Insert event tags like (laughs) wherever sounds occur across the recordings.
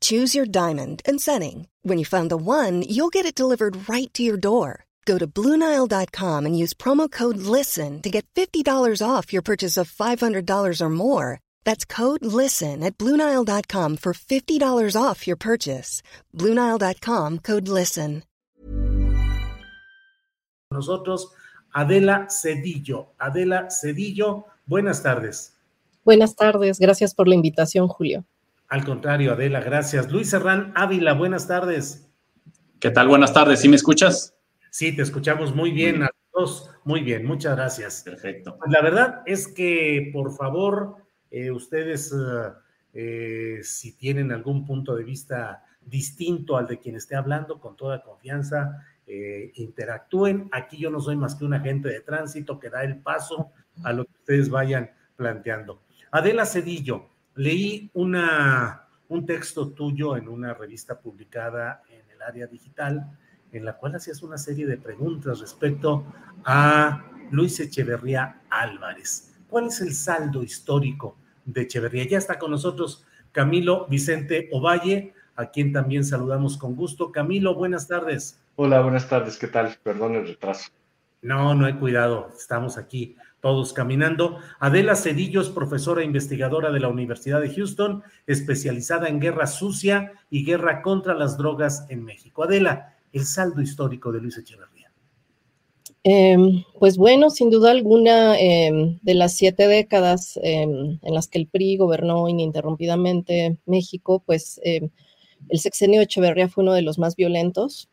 Choose your diamond and setting. When you find the one, you'll get it delivered right to your door. Go to Bluenile.com and use promo code LISTEN to get $50 off your purchase of $500 or more. That's code LISTEN at Bluenile.com for $50 off your purchase. Bluenile.com code LISTEN. Nosotros, Adela Cedillo. Adela Cedillo, buenas tardes. Buenas tardes, gracias por la invitación, Julio. Al contrario, Adela, gracias. Luis Serrán Ávila, buenas tardes. ¿Qué tal? Buenas tardes, ¿sí me escuchas? Sí, te escuchamos muy bien a todos. Muy bien, muchas gracias. Perfecto. Pues la verdad es que, por favor, eh, ustedes, eh, eh, si tienen algún punto de vista distinto al de quien esté hablando, con toda confianza, eh, interactúen. Aquí yo no soy más que un agente de tránsito que da el paso a lo que ustedes vayan planteando. Adela Cedillo, leí una, un texto tuyo en una revista publicada en el área digital, en la cual hacías una serie de preguntas respecto a Luis Echeverría Álvarez. ¿Cuál es el saldo histórico de Echeverría? Ya está con nosotros Camilo Vicente Ovalle, a quien también saludamos con gusto. Camilo, buenas tardes. Hola, buenas tardes, ¿qué tal? Perdón el retraso. No, no hay cuidado, estamos aquí todos caminando. Adela Cedillo es profesora e investigadora de la Universidad de Houston, especializada en guerra sucia y guerra contra las drogas en México. Adela, el saldo histórico de Luis Echeverría. Eh, pues bueno, sin duda alguna, eh, de las siete décadas eh, en las que el PRI gobernó ininterrumpidamente México, pues el sexenio de Echeverría fue uno de los más violentos.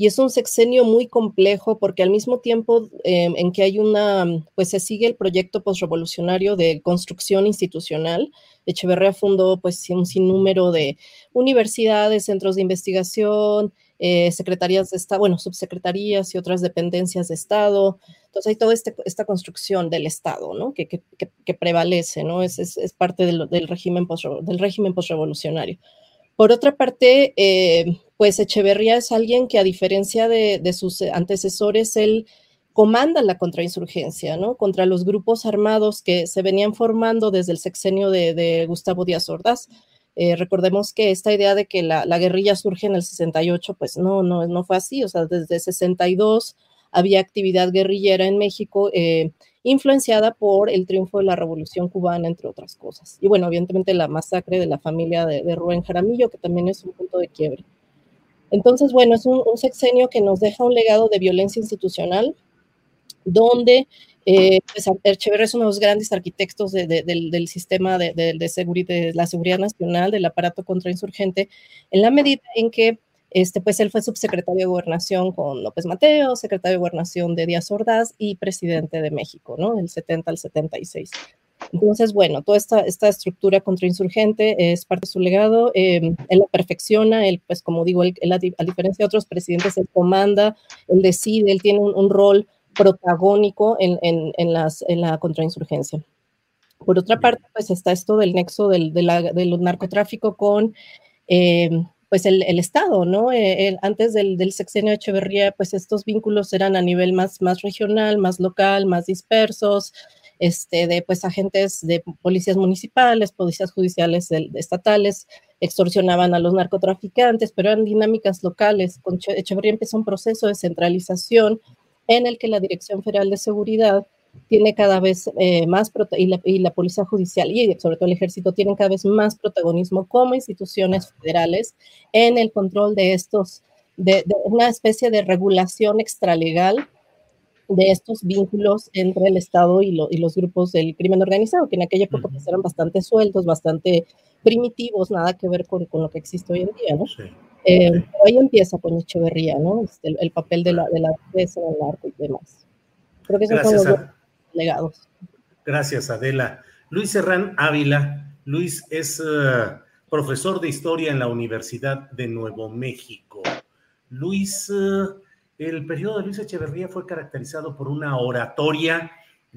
Y es un sexenio muy complejo porque al mismo tiempo eh, en que hay una, pues se sigue el proyecto postrevolucionario de construcción institucional. Echeverría fundó pues un sinnúmero de universidades, centros de investigación, eh, secretarías de Estado, bueno, subsecretarías y otras dependencias de Estado. Entonces hay toda este, esta construcción del Estado, ¿no? Que, que, que prevalece, ¿no? Es, es, es parte del, del, régimen post, del régimen postrevolucionario. Por otra parte, eh, pues Echeverría es alguien que a diferencia de, sus antecesores, él comanda la contrainsurgencia, ¿no? Contra los grupos armados que se venían formando desde el sexenio de, Gustavo Díaz Ordaz. Eh, recordemos que esta idea de que la, la, guerrilla surge en el 68, pues no, no, no fue así, o sea, desde 62 había actividad guerrillera en México, eh, influenciada por el triunfo de la Revolución Cubana, entre otras cosas. Y bueno, evidentemente la masacre de la familia de, de Rubén Jaramillo, que también es un punto de quiebre. Entonces, bueno, es un, sexenio que nos deja un legado de violencia institucional, donde eh, pues, Echeverría es uno de los grandes arquitectos de, de, del, sistema de la seguridad nacional, del aparato contrainsurgente, en la medida en que este, pues él fue subsecretario de Gobernación con López Mateo, secretario de Gobernación de Díaz Ordaz y presidente de México, ¿no? Del 70 al 76. Entonces, bueno, toda esta, esta estructura contrainsurgente es parte de su legado. Eh, él la perfecciona, él, pues como digo, él, él, a diferencia de otros presidentes, él comanda, él decide, él tiene un, un rol protagónico en, en, en, las, en la contrainsurgencia. Por otra parte, pues está esto del nexo del, del narcotráfico con eh, pues el, el, Estado, ¿no? Eh, el, antes del, del, sexenio de Echeverría, pues estos vínculos eran a nivel más, más regional, más local, más dispersos, este, de pues agentes de policías municipales, policías judiciales estatales, extorsionaban a los narcotraficantes, pero eran dinámicas locales. Con Echeverría empezó un proceso de centralización en el que la Dirección Federal de Seguridad tiene cada vez eh, más, y la, y la, Policía Judicial y sobre todo el Ejército tienen cada vez más protagonismo como instituciones federales en el control de estos, de, de una especie de regulación extralegal de estos vínculos entre el Estado y, los grupos del crimen organizado, que en aquella época pues, eran bastante sueltos, bastante primitivos, nada que ver con, lo que existe hoy en día, ¿no? Eh, ahí empieza con Echeverría, ¿no? Este, el, papel de la, de la defensa del narco y demás. Creo que esos son los Gracias, Adela. Luis Serrán Ávila. Luis es eh, profesor de historia en la Universidad de Nuevo México. Luis, eh, el periodo de Luis Echeverría fue caracterizado por una oratoria,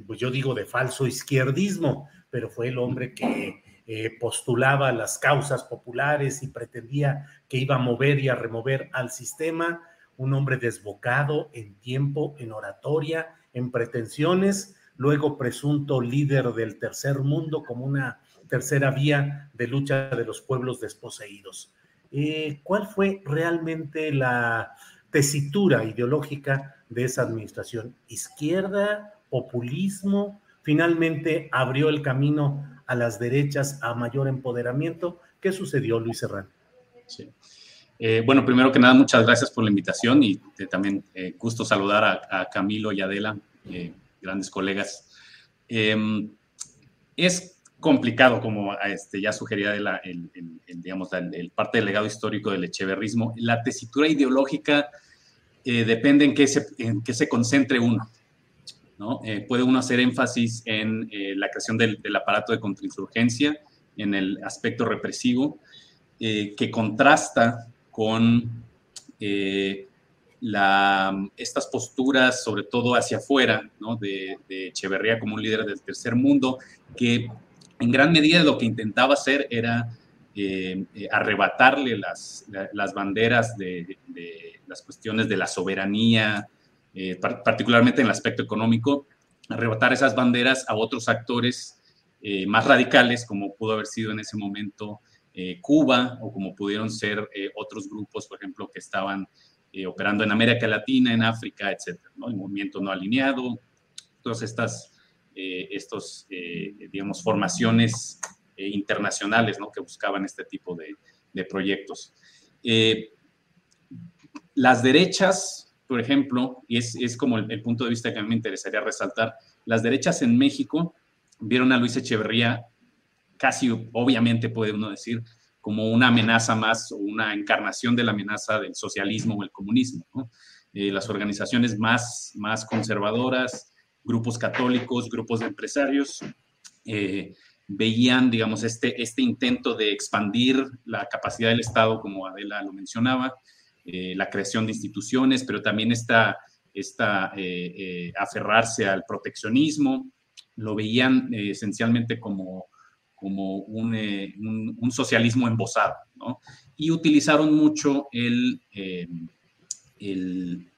pues yo digo de falso izquierdismo, pero fue el hombre que eh, postulaba las causas populares y pretendía que iba a mover y a remover al sistema, un hombre desbocado en tiempo, en oratoria, en pretensiones, luego presunto líder del tercer mundo como una tercera vía de lucha de los pueblos desposeídos. Eh, ¿Cuál fue realmente la tesitura ideológica de esa administración? ¿Izquierda? ¿Populismo? ¿Finalmente abrió el camino a las derechas a mayor empoderamiento? ¿Qué sucedió, Luis Serrano? Eh, bueno, primero que nada, muchas gracias por la invitación y también eh, gusto saludar a, a, Camilo y Adela, grandes colegas. Em, es complicado, como este, ya sugería el, digamos, el, parte del legado histórico del echeverrismo. La tesitura ideológica eh, depende en qué, se, en qué se concentre uno. ¿no? Eh, puede uno hacer énfasis en eh, la creación del, aparato de contrainsurgencia, en el aspecto represivo, que contrasta con la, estas posturas, sobre todo hacia afuera, ¿no? de, de Echeverría como un líder del tercer mundo, que en gran medida lo que intentaba hacer era eh, eh, arrebatarle las, las banderas de, las cuestiones de la soberanía, eh, particularmente en el aspecto económico, arrebatar esas banderas a otros actores más radicales, como pudo haber sido en ese momento Cuba o como pudieron ser otros grupos, por ejemplo, que estaban operando en América Latina, en África, etc. ¿no? El movimiento no alineado, todas estas eh, estos, eh, digamos, formaciones eh, internacionales ¿no? que buscaban este tipo de, proyectos. las derechas, por ejemplo, y es, es como el, punto de vista que a mí me interesaría resaltar, las derechas en México vieron a Luis Echeverría casi, obviamente puede uno decir, como una amenaza más o una encarnación de la amenaza del socialismo o el comunismo. ¿no? las organizaciones más, más conservadoras, grupos católicos, grupos de empresarios, eh, veían, digamos, este, este intento de expandir la capacidad del Estado, como Adela lo mencionaba, eh, la creación de instituciones, pero también esta, esta eh, aferrarse al proteccionismo, lo veían esencialmente como, como un, un, socialismo embosado, ¿no? Y utilizaron mucho el, el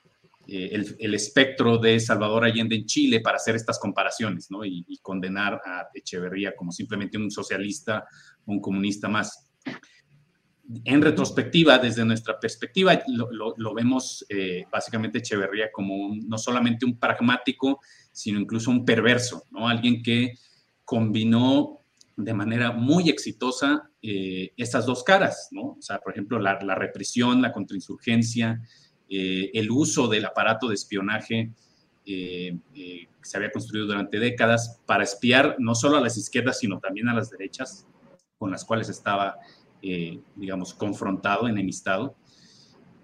eh, el, espectro de Salvador Allende en Chile para hacer estas comparaciones ¿no? y, condenar a Echeverría como simplemente un socialista un comunista más. En retrospectiva, desde nuestra perspectiva, lo, vemos eh, básicamente Echeverría como no solamente un pragmático, sino incluso un perverso, ¿no? alguien que combinó de manera muy exitosa eh, estas dos caras, ¿no? O sea, por ejemplo, la, la represión, la contrainsurgencia, eh, el uso del aparato de espionaje eh, que se había construido durante décadas para espiar no solo a las izquierdas, sino también a las derechas, con las cuales estaba, digamos, confrontado, enemistado.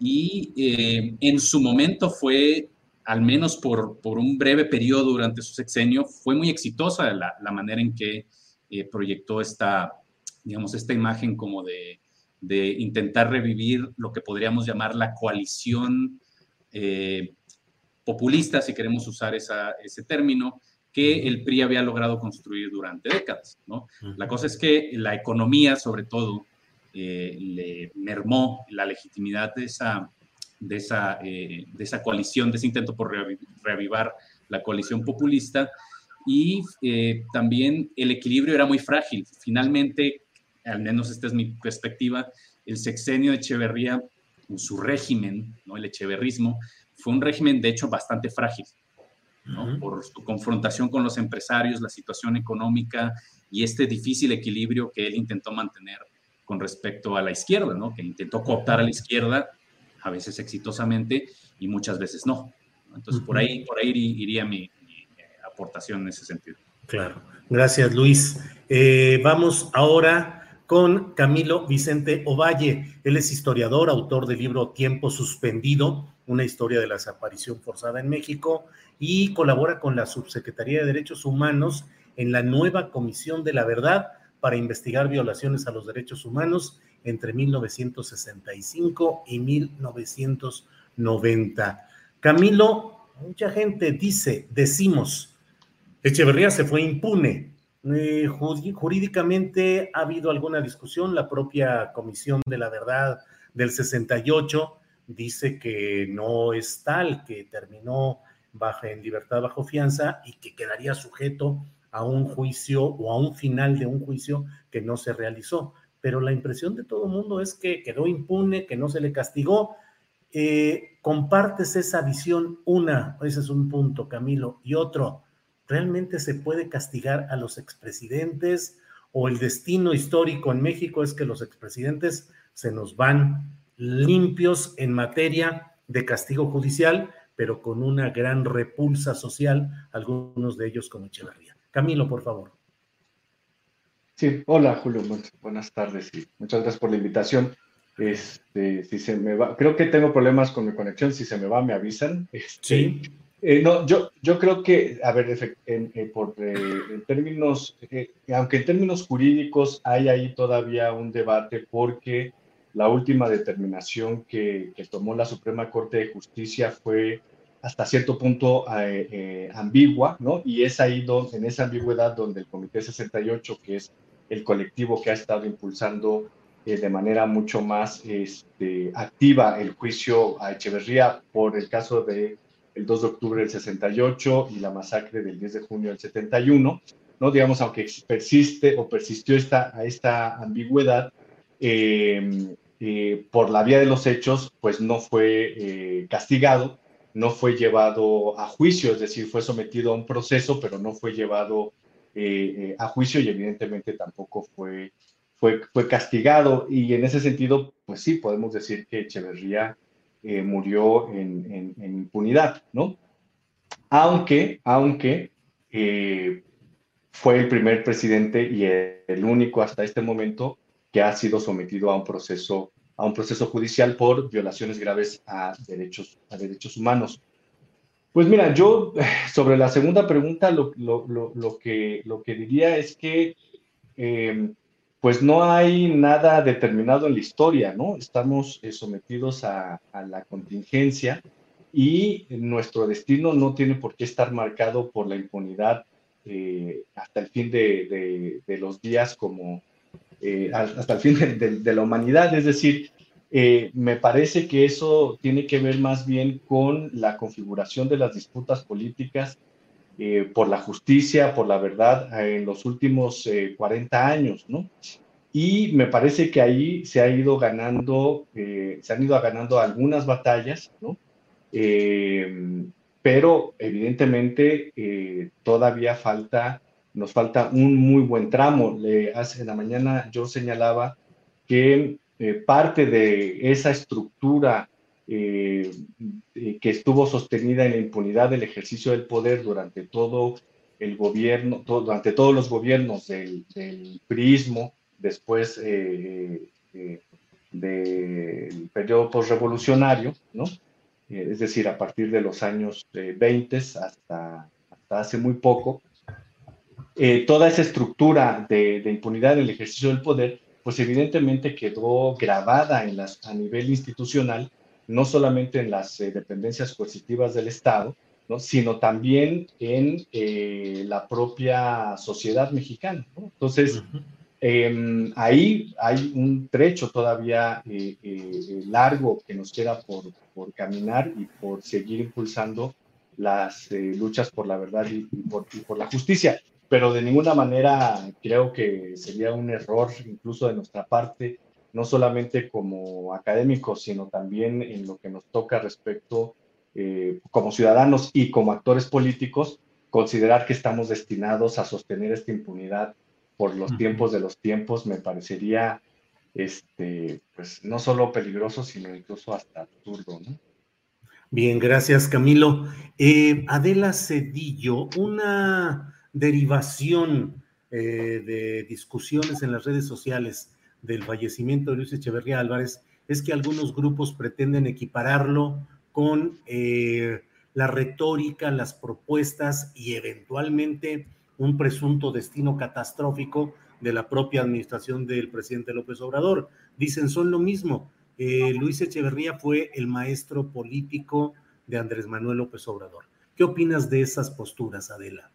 Y en su momento fue, al menos por, por, un breve periodo durante su sexenio, fue muy exitosa la, la manera en que proyectó esta, digamos, esta imagen como de de intentar revivir lo que podríamos llamar la coalición eh, populista, si queremos usar ese término, que el PRI había logrado construir durante décadas. ¿no? La cosa es que la economía, sobre todo, eh, le mermó la legitimidad de esa, de, esa, eh, de esa coalición, de ese intento por reavivar la coalición populista, y también el equilibrio era muy frágil. Finalmente, al menos esta es mi perspectiva, el sexenio de Echeverría, su régimen, ¿no? el echeverrismo, fue un régimen de hecho bastante frágil, por su confrontación con los empresarios, la situación económica y este difícil equilibrio que él intentó mantener con respecto a la izquierda, ¿no? que intentó cooptar a la izquierda, a veces exitosamente y muchas veces no. Entonces, por ahí, por ahí iría mi, eh, aportación en ese sentido. Claro. Gracias, Luis. Eh, vamos ahora con Camilo Vicente Ovalle. Él es historiador, autor del libro Tiempo Suspendido, una historia de la desaparición forzada en México, y colabora con la Subsecretaría de Derechos Humanos en la nueva Comisión de la Verdad para investigar violaciones a los derechos humanos entre 1965 y 1990. Camilo, mucha gente dice, decimos, Echeverría se fue impune. Eh, jurídicamente ha habido alguna discusión, la propia Comisión de la Verdad del 68 dice que no es tal, que terminó bajo, en libertad bajo fianza y que quedaría sujeto a un juicio o a un final de un juicio que no se realizó. Pero la impresión de todo el mundo es que quedó impune, que no se le castigó. Eh, ¿Compartes esa visión? Una, ese es un punto, Camilo. Y otro, ¿realmente se puede castigar a los expresidentes? ¿O el destino histórico en México es que los expresidentes se nos van limpios en materia de castigo judicial, pero con una gran repulsa social, algunos de ellos como Echeverría? Camilo, por favor. Sí, hola Julio, buenas tardes y muchas gracias por la invitación. Este, si se me va, creo que tengo problemas con mi conexión, si se me va me avisan. Este, sí. Eh, no, yo, yo creo que, a ver, en, eh, por, eh, en términos, aunque en términos jurídicos hay ahí todavía un debate porque la última determinación que, que tomó la Suprema Corte de Justicia fue hasta cierto punto ambigua, ¿no? Y es ahí donde, en esa ambigüedad donde el Comité 68, que es el colectivo que ha estado impulsando de manera mucho más este, activa el juicio a Echeverría por el caso de el 2 de octubre del 68 y la masacre del 10 de junio del 71, ¿no? Digamos, aunque persiste o persistió esta, esta ambigüedad, por la vía de los hechos, pues no fue castigado no fue llevado a juicio, es decir, fue sometido a un proceso, pero no fue llevado eh, eh, a juicio y evidentemente tampoco fue, fue, fue castigado. Y en ese sentido, pues sí, podemos decir que Echeverría eh, murió en, impunidad, ¿no? Aunque, aunque fue el primer presidente y el único hasta este momento que ha sido sometido a un proceso a un proceso judicial por violaciones graves a derechos, a derechos humanos. Pues mira, yo (sighs) sobre la segunda pregunta lo, lo, lo, que, lo que diría es que eh, pues no hay nada determinado en la historia, ¿no? Estamos eh, sometidos a, la contingencia y nuestro destino no tiene por qué estar marcado por la impunidad eh, hasta el fin de, de, de los días como, eh, hasta el fin de, la humanidad. Es decir, me parece que eso tiene que ver más bien con la configuración de las disputas políticas eh, por la justicia, por la verdad en los últimos 40 años, ¿no? Y me parece que ahí se ha ido ganando, se han ido ganando algunas batallas, ¿no? pero evidentemente todavía falta nos falta un muy buen tramo. Le, hace, en la mañana yo señalaba que eh, parte de esa estructura eh, que estuvo sostenida en la impunidad del ejercicio del poder durante todo el gobierno, durante todos los gobiernos del, del prismo, después eh, del periodo postrevolucionario, ¿no? es decir, a partir de los años 20 hasta, hace muy poco, eh, toda esa estructura de, impunidad en el ejercicio del poder, pues evidentemente quedó grabada a nivel institucional, no solamente en las eh, dependencias coercitivas del Estado, ¿no? sino también en eh, la propia sociedad mexicana. Entonces, em, ahí hay un trecho todavía largo que nos queda por, por, caminar y por seguir impulsando las luchas por la verdad y, por, y por la justicia pero de ninguna manera creo que sería un error incluso de nuestra parte, no solamente como académicos, sino también en lo que nos toca respecto eh, como ciudadanos y como actores políticos, considerar que estamos destinados a sostener esta impunidad por los tiempos de los tiempos me parecería este pues no solo peligroso sino incluso hasta absurdo ¿no? Bien, gracias Camilo. Eh, Adela Cedillo, una derivación eh, de discusiones en las redes sociales del fallecimiento de Luis Echeverría Álvarez es que algunos grupos pretenden equipararlo con eh, la retórica, las propuestas y eventualmente un presunto destino catastrófico de la propia administración del presidente López Obrador. Dicen, son lo mismo. Eh, Luis Echeverría fue el maestro político de Andrés Manuel López Obrador. ¿Qué opinas de esas posturas, Adela?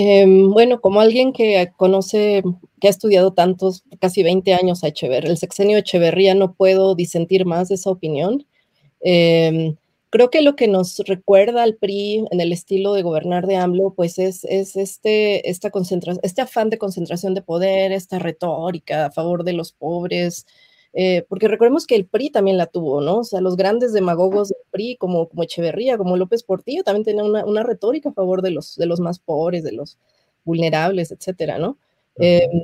Em, bueno, como alguien que conoce, que ha estudiado tantos, casi 20 años a Echeverría, el sexenio Echeverría, no puedo disentir más de esa opinión. Em, creo que lo que nos recuerda al PRI en el estilo de gobernar de AMLO, pues es, es este, esta concentración, este afán de concentración de poder, esta retórica a favor de los pobres, eh, porque recordemos que el PRI también la tuvo, ¿no? O sea, los grandes demagogos del PRI, como, como Echeverría, como López Portillo, también tenían una, retórica a favor de los, de los más pobres, de los vulnerables, etcétera, ¿no? Em,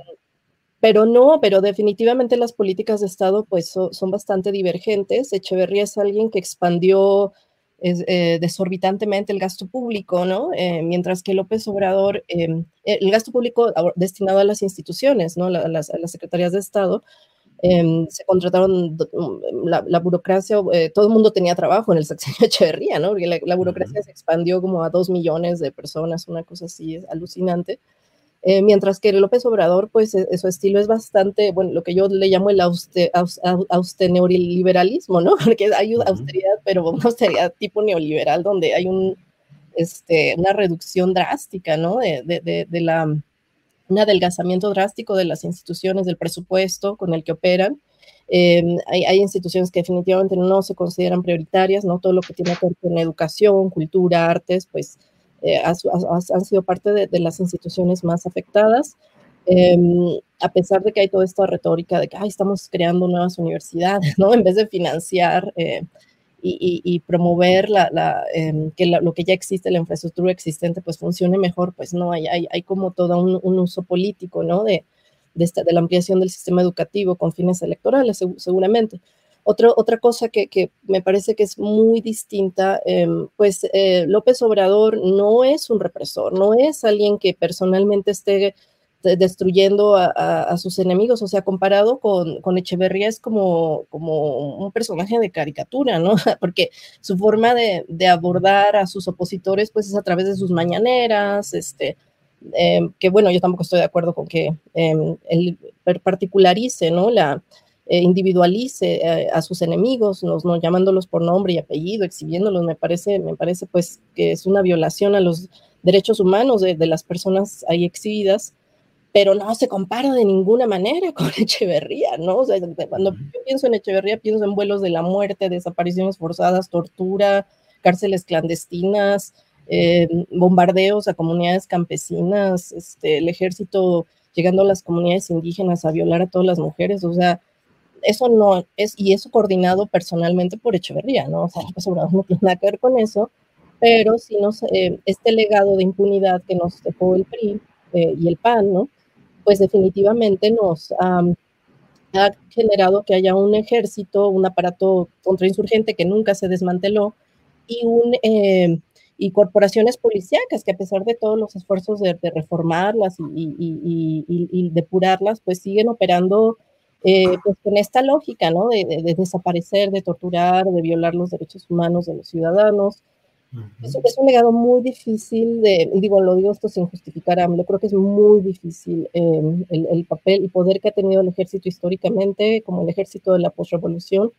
pero no, pero definitivamente las políticas de Estado pues son bastante divergentes. Echeverría es alguien que expandió eh, desorbitantemente el gasto público, ¿no? Eh, mientras que López Obrador, em, el gasto público destinado a las instituciones, ¿no? las, a las secretarías de Estado, Em, se contrataron mm, la, burocracia, eh, todo el mundo tenía trabajo en el sexenio Echeverría, ¿no? Porque la, burocracia se expandió como a dos millones de personas, una cosa así es alucinante. Eh, mientras que López Obrador, pues e, su estilo es bastante, bueno, lo que yo le llamo el auster, neoliberalismo, ¿no? (laughs) Porque hay austeridad, pero (laughs) una austeridad tipo neoliberal, donde hay un, este, una reducción drástica, ¿no? de, de, de la un adelgazamiento drástico de las instituciones, del presupuesto con el que operan. Em, hay, instituciones que definitivamente no se consideran prioritarias, ¿no? Todo lo que tiene que ver con educación, cultura, artes, pues eh, han sido parte de, las instituciones más afectadas. Em, a pesar de que hay toda esta retórica de que estamos creando nuevas universidades, (laughs) ¿no? En vez de financiar y, promover la, em, que lo que ya existe, la infraestructura existente, pues funcione mejor, pues no, hay, hay, como todo un, uso político, ¿no? De, de, la ampliación del sistema educativo con fines electorales, seguramente. Otra, otra cosa que, que, me parece que es muy distinta, em, pues eh, López Obrador no es un represor, no es alguien que personalmente esté destruyendo a, sus enemigos, o sea, comparado con, con Echeverría es como, como un personaje de caricatura, ¿no? (laughs) Porque su forma de, abordar a sus opositores, pues es a través de sus mañaneras, este, em, que bueno, yo tampoco estoy de acuerdo con que eh, él particularice, ¿no? La, eh, individualice eh, a sus enemigos, no, llamándolos por nombre y apellido, exhibiéndolos, me parece, me parece pues que es una violación a los derechos humanos de, de las personas ahí exhibidas pero no se compara de ninguna manera (laughs) con Echeverría, ¿no? O sea, cuando yo pienso en Echeverría, pienso en vuelos de la muerte, desapariciones forzadas, tortura, cárceles clandestinas, eh, bombardeos a comunidades campesinas, este, el ejército llegando a las comunidades indígenas a violar a todas las mujeres, o sea, eso no es, y eso coordinado personalmente por Echeverría, ¿no? O sea, pues, (laughs) no tiene nada que ver con eso, pero si nos, eh, este legado de impunidad que nos dejó el PRI eh, y el PAN, ¿no? Pues definitivamente nos ha generado que haya un ejército, un aparato contrainsurgente que nunca se desmanteló y, un, eh, y corporaciones policíacas que a pesar de todos los esfuerzos de, reformarlas y, depurarlas, pues siguen operando eh, pues con esta lógica, ¿no? de, desaparecer, de torturar, de violar los derechos humanos de los ciudadanos, es, un legado muy difícil de, digo, lo digo esto sin justificar a creo que es muy difícil em, el, papel y poder que ha tenido el ejército históricamente, como el ejército de la postrevolución,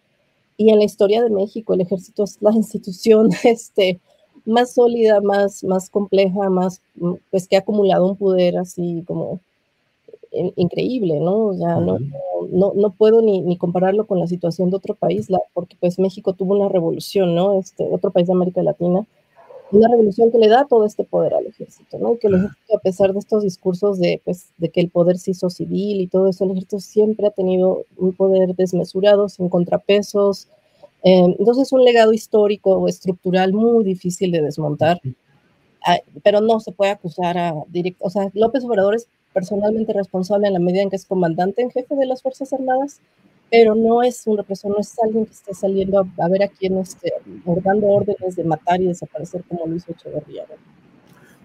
y en la historia de México el ejército es la (laughs) institución este, más sólida, más, más compleja, más, pues que ha acumulado un poder así como increíble, ¿no? O sea, no, no, no, puedo ni, ni, compararlo con la situación de otro país, la, porque pues México tuvo una revolución, ¿no? Este, otro país de América Latina, una revolución que le da todo este poder al ejército, ¿no? Y que el ejército, a pesar de estos discursos de, pues, de que el poder se hizo civil y todo eso, el ejército siempre ha tenido un poder desmesurado, sin contrapesos. Eh, entonces, un legado histórico o estructural muy difícil de desmontar, pero no se puede acusar a directo, o sea, López Obrador es personalmente responsable en la medida en que es comandante en jefe de las Fuerzas Armadas, pero no es un represor, no es alguien que esté saliendo a, ver a quién esté dando órdenes de matar y desaparecer como Luis Echeverría.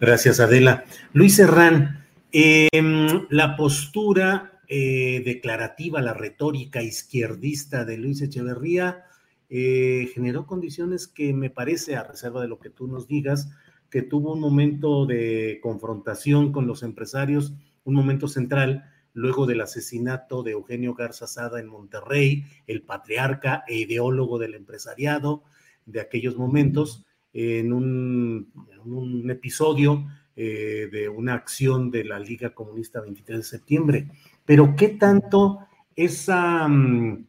Gracias, Adela. Luis Serrán, em, la postura eh, declarativa, la retórica izquierdista de Luis Echeverría eh, generó condiciones que me parece, a reserva de lo que tú nos digas, que tuvo un momento de confrontación con los empresarios, un momento central, luego del asesinato de Eugenio Garza Sada en Monterrey, el patriarca e ideólogo del empresariado de aquellos momentos, en un, episodio eh, de una acción de la Liga Comunista 23 de septiembre. Pero ¿qué tanto esa, mm,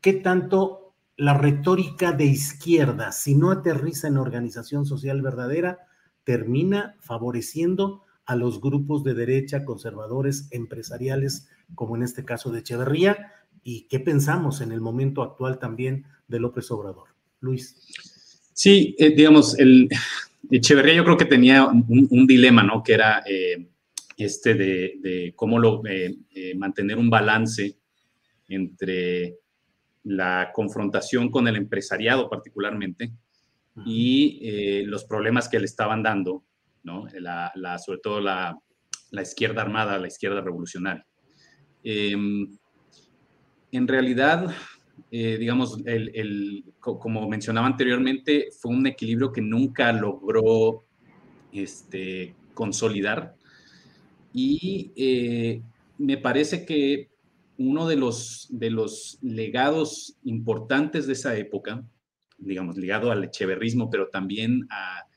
qué tanto la retórica de izquierda, si no aterriza en organización social verdadera, termina favoreciendo a los grupos de derecha, conservadores, empresariales, como en este caso de Echeverría, y qué pensamos en el momento actual también de López Obrador. Luis. Sí, eh, digamos, el Echeverría yo creo que tenía un, dilema, ¿no? Que era eh, este de, cómo lo, eh, mantener un balance entre la confrontación con el empresariado particularmente y los problemas que le estaban dando, sobre todo la, izquierda armada, la izquierda revolucionaria. Em, en realidad, eh, digamos, el, como mencionaba anteriormente, fue un equilibrio que nunca logró este, consolidar y eh, me parece que uno de los, de los legados importantes de esa época, digamos, ligado al echeverrismo, pero también a,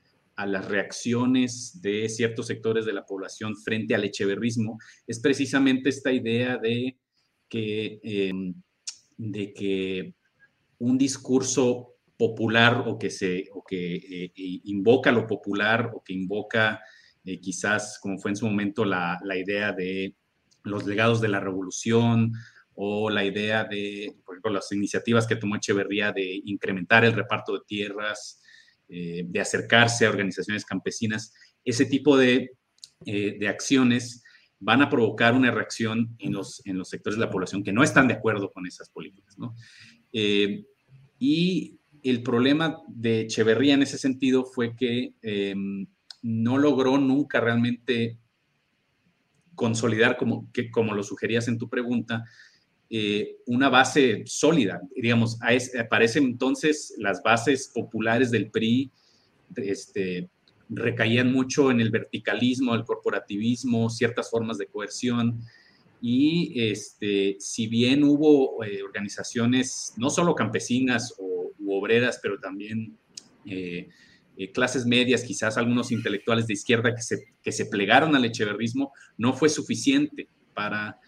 las reacciones de ciertos sectores de la población frente al echeverrismo, es precisamente esta idea de que, em, de que un discurso popular o que, se, o que eh, invoca lo popular o que invoca eh, quizás, como fue en su momento, la, la idea de los legados de la revolución o la idea de, por ejemplo, las iniciativas que tomó Echeverría de incrementar el reparto de tierras, eh, de acercarse a organizaciones campesinas, ese tipo de, eh, de, acciones van a provocar una reacción en los, en los sectores de la población que no están de acuerdo con esas políticas. ¿no? Eh, y el problema de Echeverría en ese sentido fue que no logró nunca realmente consolidar, como, que, como lo sugerías en tu pregunta, eh, una base sólida. Digamos, aparece entonces las bases populares del PRI este, recaían mucho en el verticalismo, el corporativismo, ciertas formas de coerción. Y este, si bien hubo eh, organizaciones, no solo campesinas o, u obreras, pero también eh, eh, clases medias, quizás algunos intelectuales de izquierda que se, que se plegaron al echeverrismo, no fue suficiente para,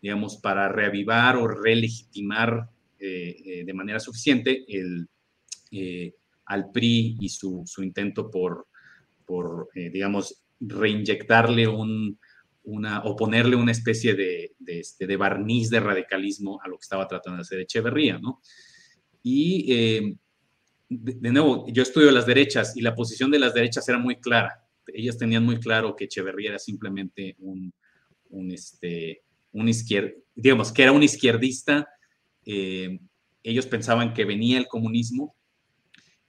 digamos, para reavivar o relegitimar eh, de manera suficiente el, al PRI y su, su intento por, por digamos, reinyectarle un, una, o ponerle una especie de, de, este, de, barniz de radicalismo a lo que estaba tratando de hacer Echeverría, ¿no? Y de, nuevo, yo estudio las derechas y la posición de las derechas era muy clara. Ellas tenían muy claro que Echeverría era simplemente un, un, este, un digamos, que era un izquierdista. Eh, ellos pensaban que venía el comunismo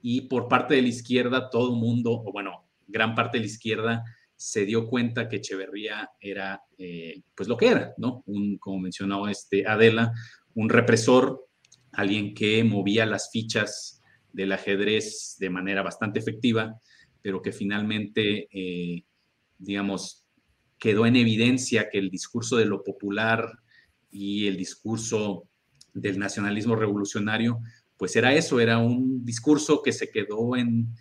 y por parte de la izquierda todo el mundo, o bueno, gran parte de la izquierda se dio cuenta que Echeverría era, eh, pues lo que era, ¿no? Un, como mencionó este Adela, un represor, alguien que movía las fichas del ajedrez de manera bastante efectiva, pero que finalmente, eh, digamos, quedó en evidencia que el discurso de lo popular y el discurso del nacionalismo revolucionario, pues era eso, era un discurso que se quedó en,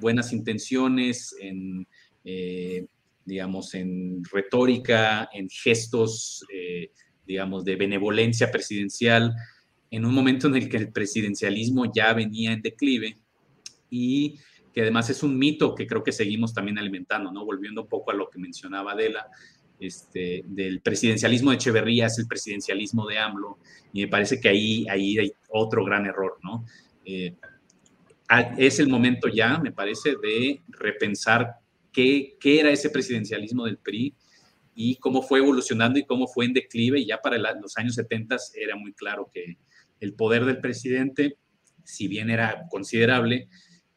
buenas intenciones, en, eh, digamos, en retórica, en gestos, eh, digamos, de benevolencia presidencial, en un momento en el que el presidencialismo ya venía en declive y que además es un mito que creo que seguimos también alimentando, ¿no? Volviendo un poco a lo que mencionaba Adela, este, del presidencialismo de Echeverría es el presidencialismo de AMLO, y me parece que ahí, ahí hay otro gran error, ¿no? Eh, es el momento ya, me parece, de repensar qué, qué era ese presidencialismo del PRI y cómo fue evolucionando y cómo fue en declive. Y ya para los años 70 era muy claro que el poder del presidente, si bien era considerable,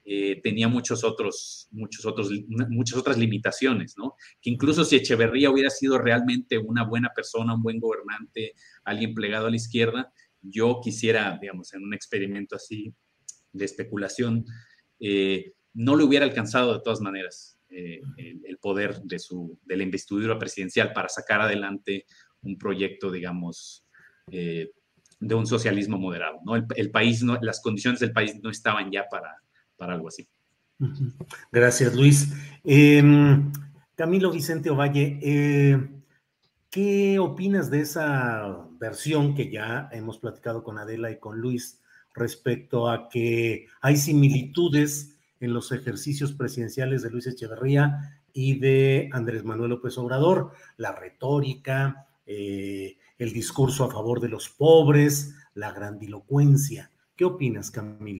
eh, tenía muchos otros, muchos otros, muchas otras limitaciones, ¿no? Que incluso si Echeverría hubiera sido realmente una buena persona, un buen gobernante, alguien plegado a la izquierda, yo quisiera, digamos, en un experimento así de especulación, eh, no le hubiera alcanzado de todas maneras eh, el, poder de, su, de la investidura presidencial para sacar adelante un proyecto, digamos, de un socialismo moderado. ¿no? El, país, no, las condiciones del país no estaban ya para, para algo así. Gracias, Luis. Em, Camilo Vicente Ovalle, eh, ¿qué opinas de esa versión que ya hemos platicado con Adela y con Luis respecto a que hay similitudes en los ejercicios presidenciales de Luis Echeverría y de Andrés Manuel López Obrador? La retórica, eh, el discurso a favor de los pobres, la grandilocuencia. ¿Qué opinas, Camilo?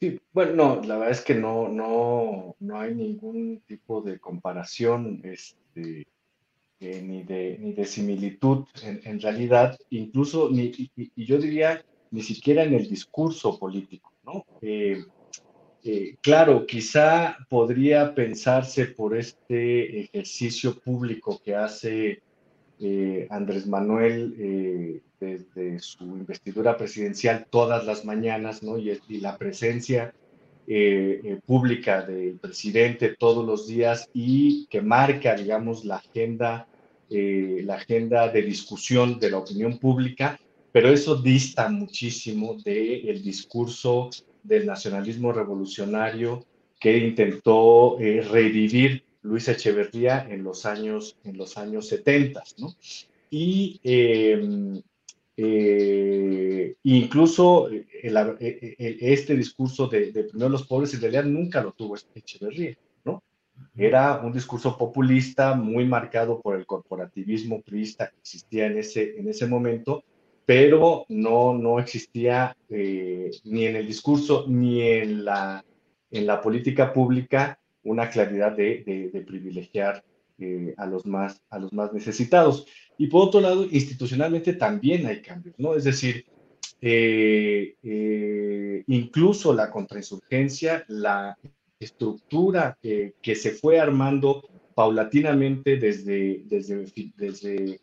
Sí, bueno, no, la verdad es que no, no, no hay ningún tipo de comparación este, eh, ni, de, ni de similitud en, realidad, incluso, ni, y, yo diría, ni siquiera en el discurso político, ¿no? Eh, eh, claro, quizá podría pensarse por este ejercicio público que hace Andrés Manuel desde su investidura presidencial todas las mañanas. Y, la presencia eh, eh, pública del presidente todos los días y que marca, digamos, la agenda, eh, la agenda de discusión de la opinión pública, pero eso dista muchísimo del discurso del nacionalismo revolucionario que intentó revivir Luis Echeverría en los años, en los años 70, ¿no? Y eh, incluso eh, eh, este discurso de, primero los pobres en realidad nunca lo tuvo Echeverría, ¿no? Era un discurso populista muy marcado por el corporativismo priista que existía en ese, en ese momento, pero no, no existía ni en el discurso ni en la, en la política pública una claridad de, privilegiar a, los más, a los más necesitados. Y por otro lado, institucionalmente también hay cambios, ¿no? Es decir, eh, eh, incluso la contrainsurgencia, la estructura que se fue armando paulatinamente desde, desde, desde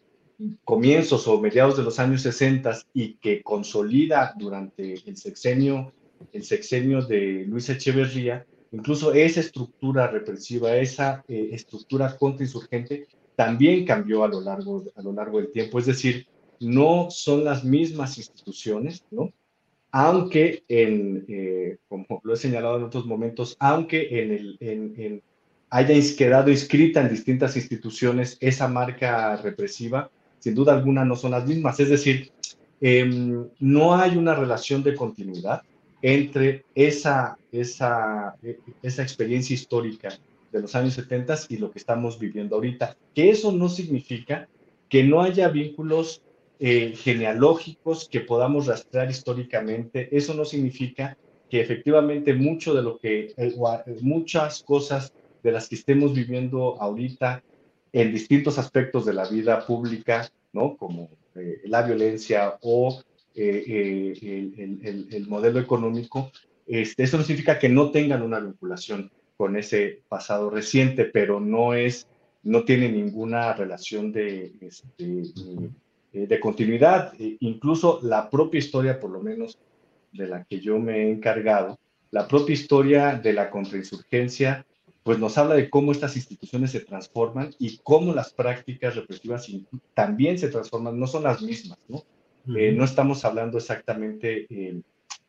comienzos o mediados de los años 60 y que consolida durante el sexenio, el sexenio de Luis Echeverría, incluso esa estructura represiva, esa eh, estructura contrainsurgente, también cambió a lo, largo, a lo largo del tiempo. Es decir, no son las mismas instituciones, ¿no? Aunque, en, eh, como lo he señalado en otros momentos, aunque en el, en, haya quedado inscrita en distintas instituciones esa marca represiva, sin duda alguna no son las mismas. Es decir, em, no hay una relación de continuidad entre esa, esa, esa experiencia histórica de los años 70 y lo que estamos viviendo ahorita. Que eso no significa que no haya vínculos eh, genealógicos que podamos rastrear históricamente. Eso no significa que efectivamente mucho de lo que, eh, muchas cosas de las que estemos viviendo ahorita en distintos aspectos de la vida pública, ¿no? Como eh, la violencia o el, el, modelo económico, Este, eso no significa que no tengan una vinculación con ese pasado reciente, pero no es, no tiene ninguna relación de, este, eh, de continuidad. E incluso la propia historia, por lo menos de la que yo me he encargado, la propia historia de la contrainsurgencia, pues nos habla de cómo estas instituciones se transforman y cómo las prácticas represivas también se transforman, no son las mismas, ¿no? Eh, no estamos hablando exactamente eh,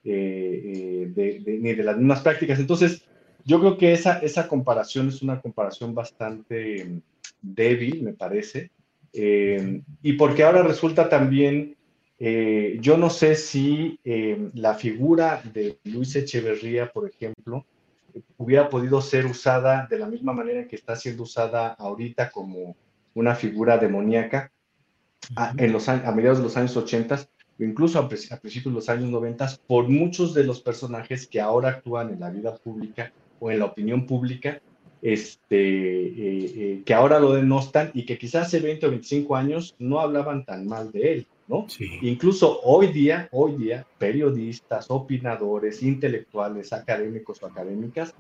de, ni de las mismas prácticas. Entonces, yo creo que esa, esa comparación es una comparación bastante mm, débil, me parece, eh, y porque ahora resulta también, eh, yo no sé si eh, la figura de Luis Echeverría, por ejemplo, hubiera podido ser usada de la misma manera que está siendo usada ahorita como una figura demoníaca a, en los, a mediados de los años 80 o incluso a, principios de los años 90 por muchos de los personajes que ahora actúan en la vida pública o en la opinión pública, este, eh, eh, que ahora lo denostan y que quizás hace 20 o 25 años no hablaban tan mal de él, ¿no? Incluso hoy día, hoy día, periodistas, opinadores, intelectuales, académicos o académicas,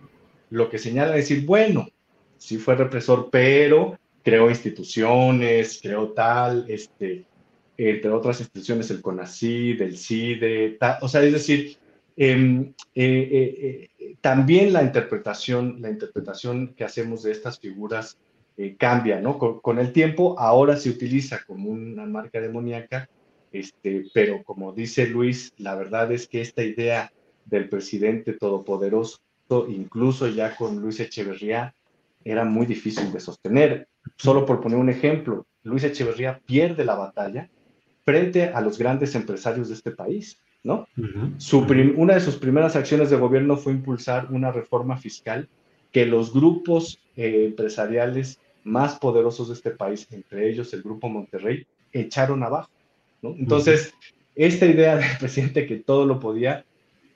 lo que señalan es decir, bueno, sí fue represor, pero creó instituciones, creó tal, este, entre otras instituciones, el CONACYT, el CIDE, tal, o sea, es decir, Em, eh, eh, eh, también la interpretación, la interpretación que hacemos de estas figuras cambia, ¿no? Con, el tiempo, ahora se utiliza como una marca demoníaca, este, pero como dice Luis, la verdad es que esta idea del presidente todopoderoso, incluso ya con Luis Echeverría, era muy difícil de sostener. Solo por poner un ejemplo, Luis Echeverría pierde la batalla frente a los grandes empresarios de este país. ¿no? una de sus primeras acciones de gobierno fue impulsar una reforma fiscal que los grupos eh, empresariales más poderosos de este país, entre ellos el Grupo Monterrey, echaron abajo, Entonces, esta idea del presidente que todo lo podía,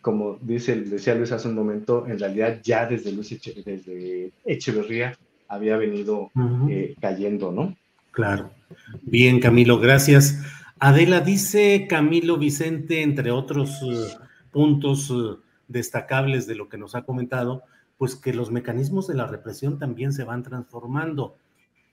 como dice, decía Luis hace un momento, en realidad ya desde, Luis desde Echeverría había venido eh, cayendo, ¿no? Claro. Bien, Camilo, gracias. Adela, dice Camilo Vicente, entre otros eh, puntos eh, destacables de lo que nos ha comentado, pues que los mecanismos de la represión también se van transformando.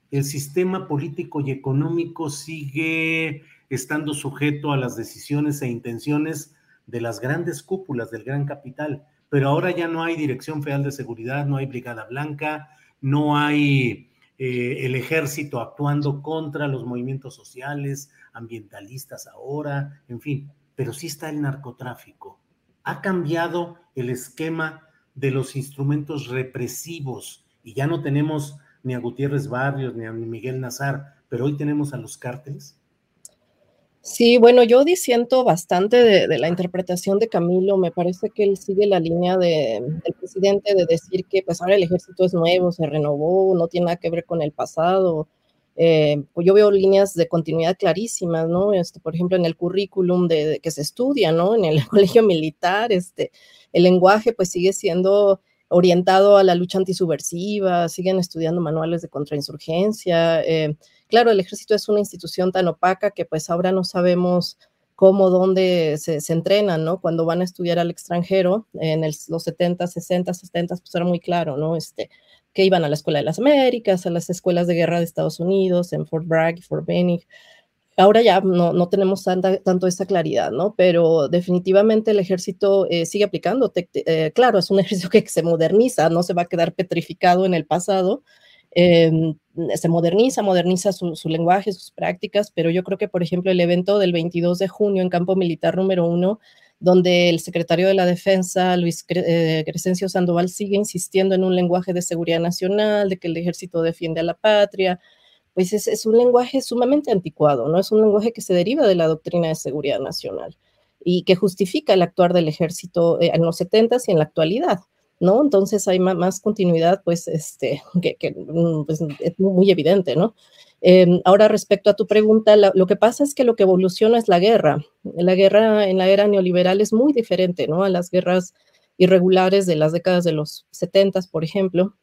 El sistema político y económico sigue estando sujeto a las decisiones e intenciones de las grandes cúpulas del gran capital, pero ahora ya no hay Dirección Federal de Seguridad, no hay Brigada Blanca, no hay eh, el ejército actuando contra los movimientos sociales, ambientalistas ahora, en fin, pero sí está el narcotráfico. Ha cambiado el esquema de los instrumentos represivos y ya no tenemos ni a Gutiérrez Barrios ni a Miguel Nazar, pero hoy tenemos a los cárteles. Sí, bueno, yo disiento bastante de, la interpretación de Camilo. Me parece que él sigue la línea del presidente de decir que pues ahora el ejército es nuevo, se renovó, no tiene nada que ver con el pasado. Eh, pues yo veo líneas de continuidad clarísimas, ¿no? Este, por ejemplo, en el currículum de, que se estudia, ¿no? En el (laughs) colegio militar, este, el lenguaje pues sigue siendo orientado a la lucha antisubversiva, siguen estudiando manuales de contrainsurgencia. Eh, claro, el ejército es una institución tan opaca que pues ahora no sabemos cómo, dónde se, se entrenan, ¿no? Cuando van a estudiar al extranjero, en los 70, 60, 70, pues era muy claro, ¿no? Este, que iban a la Escuela de las Américas, a las escuelas de guerra de Estados Unidos, en Fort Bragg Fort Benning. Ahora ya no, no tenemos tanta, tanto esa claridad, ¿no? Pero definitivamente el ejército eh, sigue aplicando. Eh, claro, es un (laughs) ejército que se moderniza, no se va a quedar petrificado en el pasado. Em, se moderniza, moderniza su, lenguaje, sus prácticas, pero yo creo que, por ejemplo, el evento del 22 de junio en Campo Militar número uno donde el secretario de la Defensa, Luis eh, Crescencio Sandoval, sigue insistiendo en un lenguaje de seguridad nacional, de que el ejército defiende a la patria, pues es, un lenguaje sumamente anticuado, ¿no? Es un lenguaje que se deriva de la doctrina de seguridad nacional y que justifica el actuar del ejército eh, en los 70 y en la actualidad. ¿No? Entonces hay más, continuidad, pues, este, que, mm, pues, es muy evidente, ¿no? Em, ahora, respecto a tu pregunta, lo que pasa es que lo que evoluciona es la guerra. La guerra en la era neoliberal es muy diferente, ¿no? A las guerras irregulares de las décadas de los 70, por ejemplo.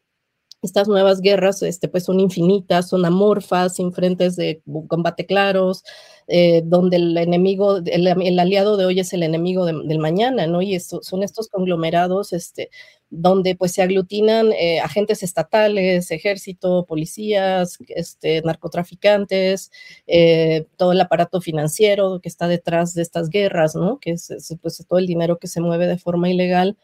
estas nuevas guerras este, pues son infinitas, son amorfas, sin frentes de combate claros, eh, donde el enemigo, el, aliado de hoy es el enemigo del mañana, ¿no? Y esto, son estos conglomerados este, donde pues se aglutinan eh, agentes estatales, ejército, policías, este, narcotraficantes, eh, todo el aparato financiero que está detrás de estas guerras, ¿no? Que es, pues todo el dinero que se mueve de forma ilegal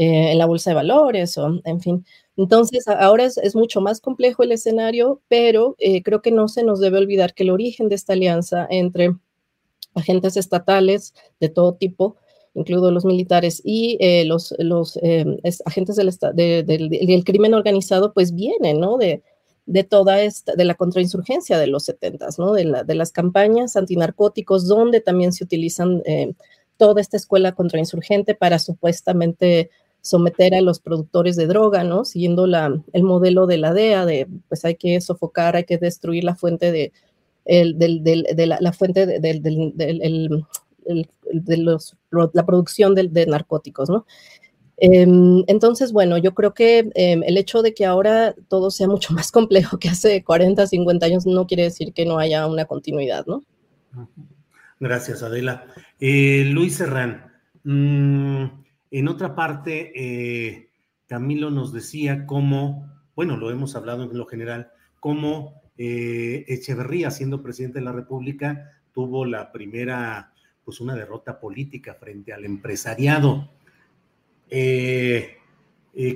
en la bolsa de valores o en fin. Entonces, ahora es, mucho más complejo el escenario, pero eh, creo que no se nos debe olvidar que el origen de esta alianza entre agentes estatales de todo tipo, incluidos los militares y eh, los, eh, agentes del, del, crimen organizado, pues viene, ¿no? De, de toda esta, de la contrainsurgencia de los 70, ¿no? De, de las campañas antinarcóticos, donde también se utilizan toda esta escuela contrainsurgente para supuestamente someter a los productores de droga, ¿no? Siguiendo la, el modelo de la DEA, de pues hay que sofocar, hay que destruir la fuente de, del, del, de la, fuente de, la producción de, narcóticos, ¿no? Em, entonces, bueno, yo creo que em, el hecho de que ahora todo sea mucho (laughs) más complejo que hace 40, 50 años no quiere decir que no haya una continuidad, ¿no? Gracias, Adela. Eh, Luis Serrán, mmm, en otra parte, eh, Camilo nos decía cómo, bueno, lo hemos hablado en lo general, cómo eh, Echeverría, siendo presidente de la República, tuvo la primera, pues una derrota política frente al empresariado, eh,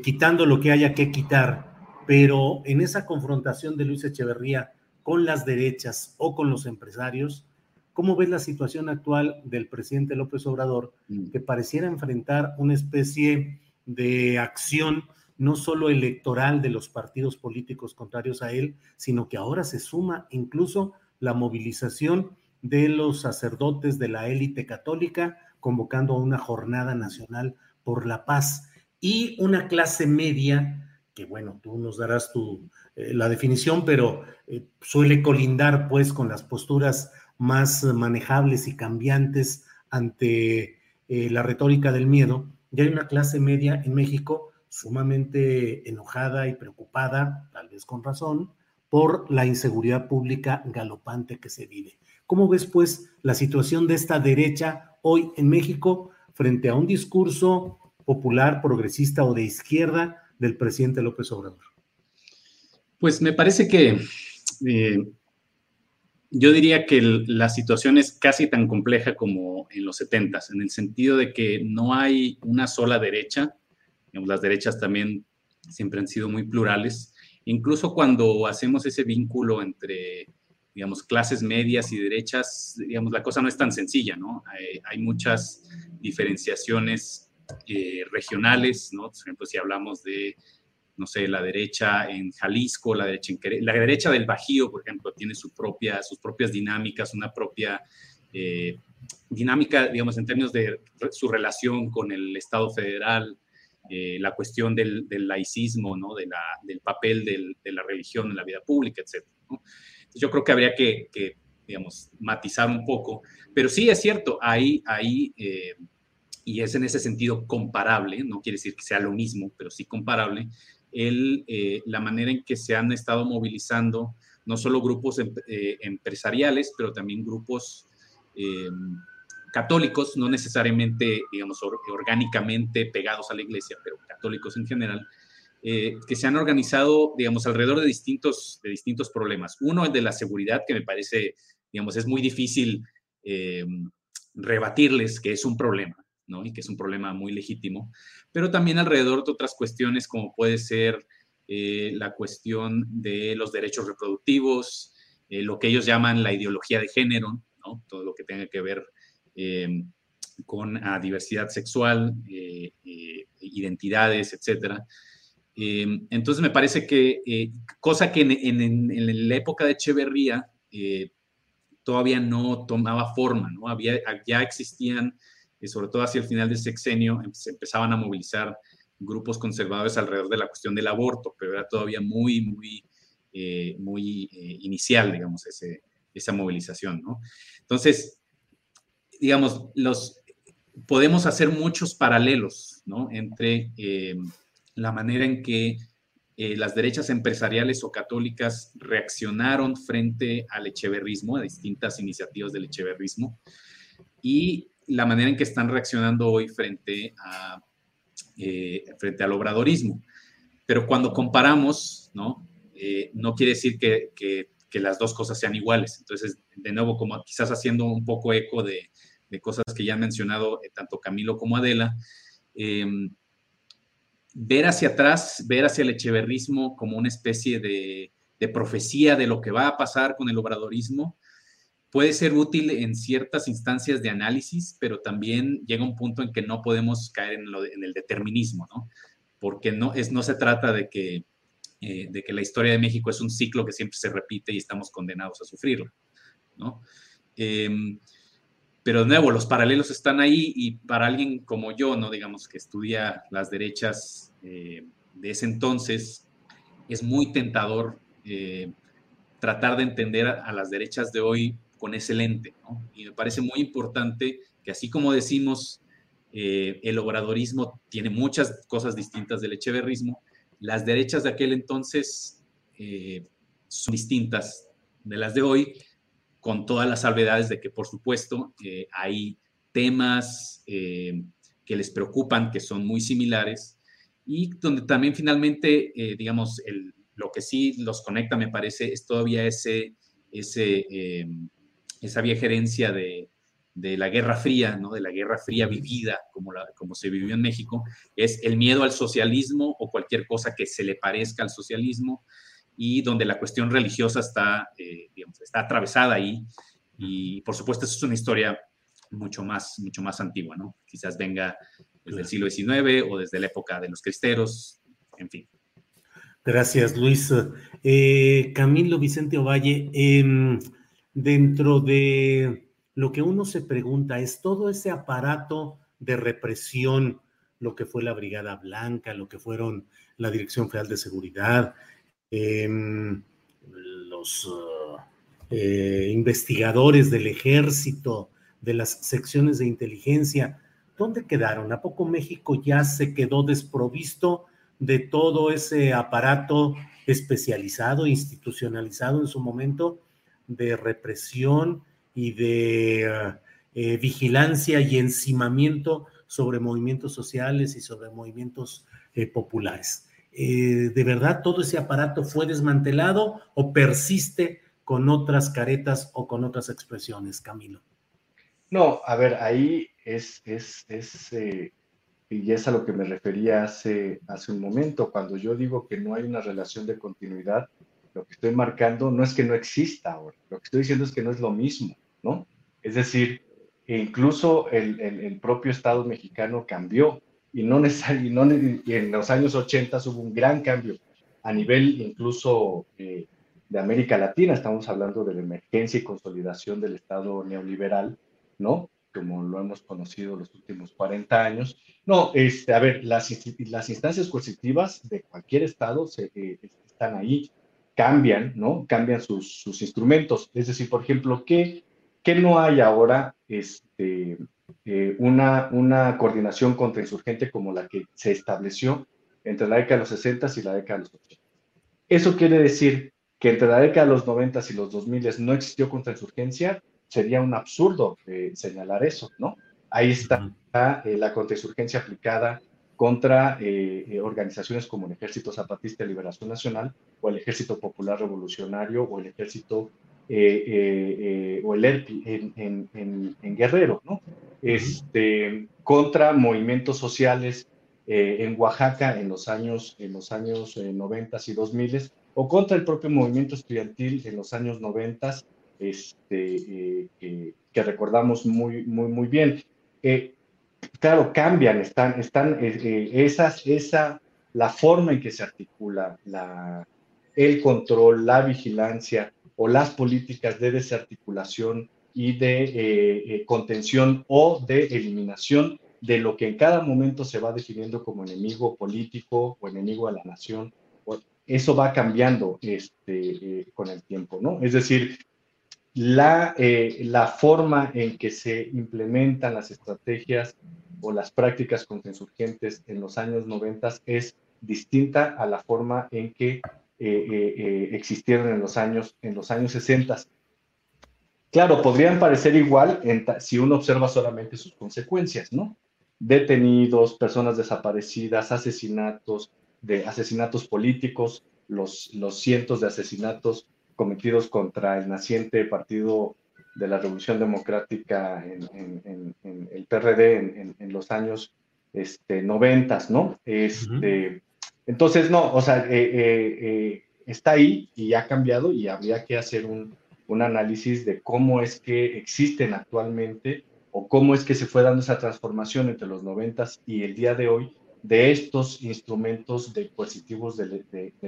quitando lo que haya que quitar, pero en esa confrontación de Luis Echeverría con las derechas o con los empresarios, ¿Cómo ves la situación actual del presidente López Obrador, mm. que pareciera enfrentar una especie de acción no solo electoral de los partidos políticos contrarios a él, sino que ahora se suma incluso la movilización de los sacerdotes de la élite católica, convocando a una jornada nacional por la paz y una clase media que bueno, tú nos darás tu, eh, la definición, pero eh, suele colindar pues con las posturas más manejables y cambiantes ante eh, la retórica del miedo, ya hay una clase media en México sumamente enojada y preocupada, tal vez con razón, por la inseguridad pública galopante que se vive. ¿Cómo ves, pues, la situación de esta derecha hoy en México frente a un discurso popular, progresista o de izquierda del presidente López Obrador? Pues me parece que eh, yo diría que la situación es casi tan compleja como en los 70 en el sentido de que no hay una sola derecha. las derechas también siempre han sido muy plurales. Incluso cuando hacemos ese vínculo entre, digamos, clases medias y derechas, digamos, la cosa no es tan sencilla, ¿no? Hay, muchas diferenciaciones eh, regionales, ¿no? Por ejemplo, si hablamos de no sé, la derecha en Jalisco, la derecha en la derecha del Bajío, por ejemplo, tiene su propia, sus propias dinámicas, una propia eh, dinámica, digamos, en términos de su relación con el Estado federal, eh, la cuestión del, laicismo, ¿no? De la, del papel de la religión en la vida pública, etc. Yo creo que habría que, digamos, matizar un poco, pero sí es cierto, ahí, ahí eh, y es en ese sentido comparable, no quiere decir que sea lo mismo, pero sí comparable, el, eh, la manera en que se han estado movilizando no solo grupos em, eh, empresariales, pero también grupos eh, católicos, no necesariamente, digamos, orgánicamente pegados a la iglesia, pero católicos en general, que se han organizado, digamos, alrededor de distintos, de distintos problemas. Uno, el de la seguridad, que me parece, digamos, es muy difícil rebatirles que es un problema, ¿no? Y que es un problema muy legítimo pero también alrededor de otras cuestiones como puede ser eh, la cuestión de los derechos reproductivos, eh, lo que ellos llaman la ideología de género, ¿no? todo lo que tenga que ver eh, con la diversidad sexual, identidades, etc. entonces me parece que, cosa que en, la época de Echeverría todavía no tomaba forma, ¿no? Había, ya existían y sobre todo hacia el final del sexenio em, se empezaban a movilizar grupos conservadores alrededor de la cuestión del aborto, pero era todavía muy, muy, eh, muy eh, inicial, digamos, ese, esa movilización, ¿no? Entonces, digamos, los, podemos hacer muchos paralelos, ¿no? Entre eh, la manera en que eh, las derechas empresariales o católicas reaccionaron frente al echeverrismo, a distintas iniciativas del echeverrismo, y la manera en que están reaccionando hoy frente, a, eh, frente al obradorismo. Pero cuando comparamos, ¿no? Eh, no quiere decir que, que, las dos cosas sean iguales. Entonces, de nuevo, como quizás haciendo un poco eco de, de cosas que ya han mencionado tanto Camilo como Adela, ver hacia atrás, ver hacia el echeverrismo como una especie de, profecía de lo que va a pasar con el obradorismo, puede ser útil en ciertas instancias de análisis, pero también llega un punto en que no podemos caer en, el determinismo, ¿no? Porque no, es, no se trata de que, eh, de que la historia de México es un ciclo que siempre se repite y estamos condenados a sufrirlo, ¿no? Em, pero de nuevo, los paralelos están ahí y para alguien como yo, ¿no? Digamos que estudia las derechas eh, de ese entonces, es muy tentador eh, tratar de entender a, las derechas de hoy con ese lente. Y me parece muy importante que así como decimos, eh, el obradorismo tiene muchas cosas distintas del echeverrismo, las derechas de aquel entonces son distintas de las de hoy, con todas las salvedades de que, por supuesto, eh, hay temas eh, que les preocupan, que son muy similares, y donde también finalmente, eh, digamos, lo que sí los conecta, me parece, es todavía ese, esa vieja herencia de, de, la Guerra Fría, ¿no? de la Guerra Fría vivida, como, la, como se vivió en México, es el miedo al socialismo o cualquier cosa que se le parezca al socialismo, y donde la cuestión religiosa está, eh, digamos, está atravesada ahí. Y por supuesto, eso es una historia mucho más, mucho más antigua, ¿no? Quizás venga desde el siglo XIX o desde la época de los cristeros, en fin. Gracias, Luis. Eh, Camilo Vicente Ovalle, em, dentro de lo que uno se pregunta es todo ese aparato de represión, lo que fue la Brigada Blanca, lo que fueron la Dirección Federal de Seguridad, Em, los eh, investigadores del ejército, de las secciones de inteligencia, ¿dónde quedaron? ¿A poco México ya se quedó desprovisto de todo ese aparato especializado, institucionalizado en su momento de represión y de eh, vigilancia y encimamiento sobre movimientos sociales y sobre movimientos eh, populares? Eh, de verdad todo ese aparato fue desmantelado o persiste con otras caretas o con otras expresiones, Camilo? No, a ver, ahí es, eh, y es a lo que me refería hace, hace un momento, cuando yo digo que no hay una relación de continuidad, lo que estoy marcando no es que no exista ahora, lo que estoy diciendo es que no es lo mismo, ¿no? Es decir, incluso el propio Estado mexicano cambió, y no necesariamente, y en los años 80 hubo un gran cambio a nivel incluso eh, de América Latina, estamos hablando de la emergencia y consolidación del Estado neoliberal, ¿no? Como lo hemos conocido los últimos 40 años. No, este, a ver, las, las instancias coercitivas de cualquier Estado se, eh, están ahí, cambian, ¿no? Cambian sus, sus instrumentos. Es decir, por ejemplo, ¿qué, qué no hay ahora este, eh, una, una coordinación contrainsurgente como la que se estableció entre la década de los 60 y la década de los 80. Eso quiere decir que entre la década de los 90 y los 2000 no existió contrainsurgencia, sería un absurdo eh, señalar eso, ¿no? Ahí está eh, la contrainsurgencia aplicada contra organizaciones como el Ejército Zapatista de Liberación Nacional o el Ejército Popular Revolucionario o el Ejército o el ERPI en, en, en Guerrero, ¿no? Este, contra movimientos sociales eh, en Oaxaca en los años, en los años 90 eh, y 2000 o contra el propio movimiento estudiantil en los años 90 este, eh, que recordamos muy, muy, muy bien. claro, cambian, están, están esas, esa, la forma en que se articula la, el control, la vigilancia o las políticas de desarticulación y de eh, eh, contención o de eliminación de lo que en cada momento se va definiendo como enemigo político o enemigo a la nación. Eso va cambiando este, eh, con el tiempo, ¿no? Es decir, la, la forma en que se implementan las estrategias o las prácticas contrainsurgentes en los años 90 es distinta a la forma en que existieron en los años, en los años 60. Claro, podrían parecer igual si uno observa solamente sus consecuencias, ¿no? Detenidos, personas desaparecidas, asesinatos, de asesinatos políticos, los, los cientos de asesinatos cometidos contra el naciente Partido de la Revolución Democrática en, el PRD en, los años este, 90, ¿no? Este, Entonces, no, o sea, eh, eh, eh, está ahí y ha cambiado y habría que hacer un, un análisis de cómo es que existen actualmente o cómo es que se fue dando esa transformación entre los 90 y el día de hoy de estos instrumentos de coercitivos del,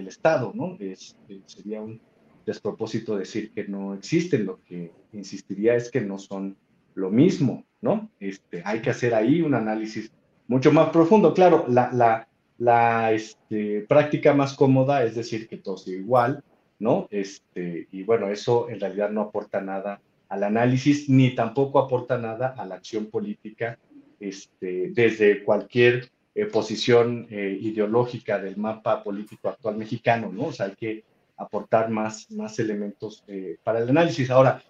Estado, ¿no? Es, sería un despropósito decir que no existen, lo que insistiría es que no son lo mismo, ¿no? Este, hay que hacer ahí un análisis mucho más profundo. Claro, la, la, la este, práctica más cómoda es decir que todo sigue igual, ¿no? Este, y bueno, eso en realidad no aporta nada al análisis ni tampoco aporta nada a la acción política este, desde cualquier eh, posición eh, ideológica del mapa político actual mexicano, ¿no? O sea, hay que aportar más, más elementos eh, para el análisis. Ahora,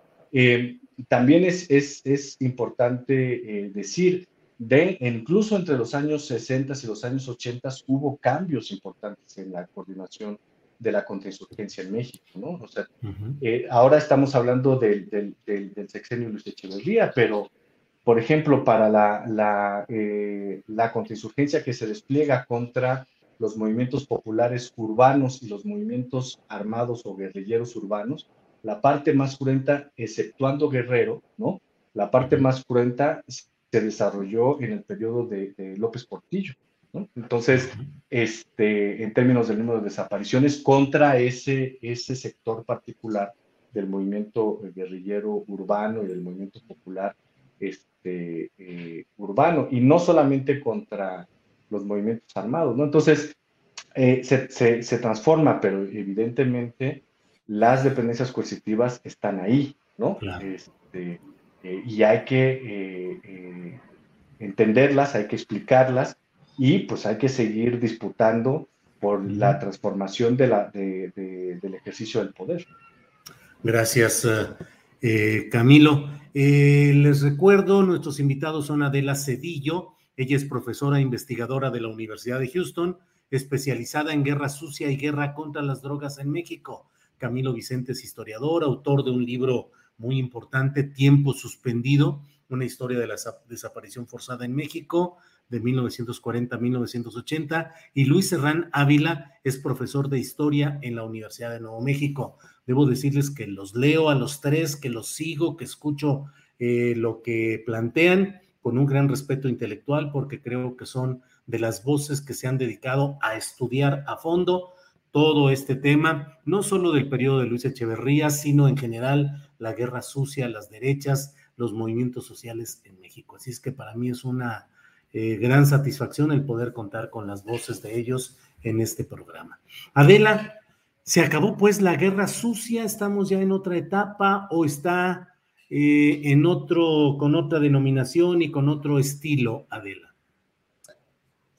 también es, es, es importante decir, de, incluso entre los años 60 y los años 80 hubo cambios importantes en la coordinación de la contrainsurgencia en México, ¿no? O sea, ahora estamos hablando del, del, del, sexenio Luis Echeverría, pero por ejemplo, para la, la, eh, la contrainsurgencia que se despliega contra los movimientos populares urbanos y los movimientos armados o guerrilleros urbanos, la parte más cruenta, exceptuando Guerrero, ¿no? La parte más cruenta se desarrolló en el periodo de, López Portillo, ¿no? Entonces, este, en términos del número de desapariciones, contra ese, ese sector particular del movimiento guerrillero urbano y del movimiento popular este, eh, urbano y no solamente contra los movimientos armados, ¿no? Entonces, eh, se, se, transforma, pero evidentemente las dependencias coercitivas están ahí, ¿no? Este, eh, y hay que entenderlas, hay que explicarlas y pues hay que seguir disputando por la transformación de la, del ejercicio del poder. Gracias, Camilo. Eh, les recuerdo, nuestros invitados son Adela Cedillo, ella es profesora e investigadora de la Universidad de Houston, especializada en guerra sucia y guerra contra las drogas en México. Camilo Vicente es historiador, autor de un libro muy importante, Tiempo Suspendido, una historia de la desaparición forzada en México de 1940 a 1980, y Luis Serrán Ávila es profesor de historia en la Universidad de Nuevo México. Debo decirles que los leo a los tres, que los sigo, que escucho eh, lo que plantean con un gran respeto intelectual, porque creo que son de las voces que se han dedicado a estudiar a fondo todo este tema, no solo del periodo de Luis Echeverría, sino en general la guerra sucia, las derechas, los movimientos sociales en México. Así es que para mí es una eh, gran satisfacción el poder contar con las voces de ellos en este programa. Adela, ¿Se acabó pues la guerra sucia? ¿Estamos ya en otra etapa o está eh, en otro, con otra denominación y con otro estilo, Adela?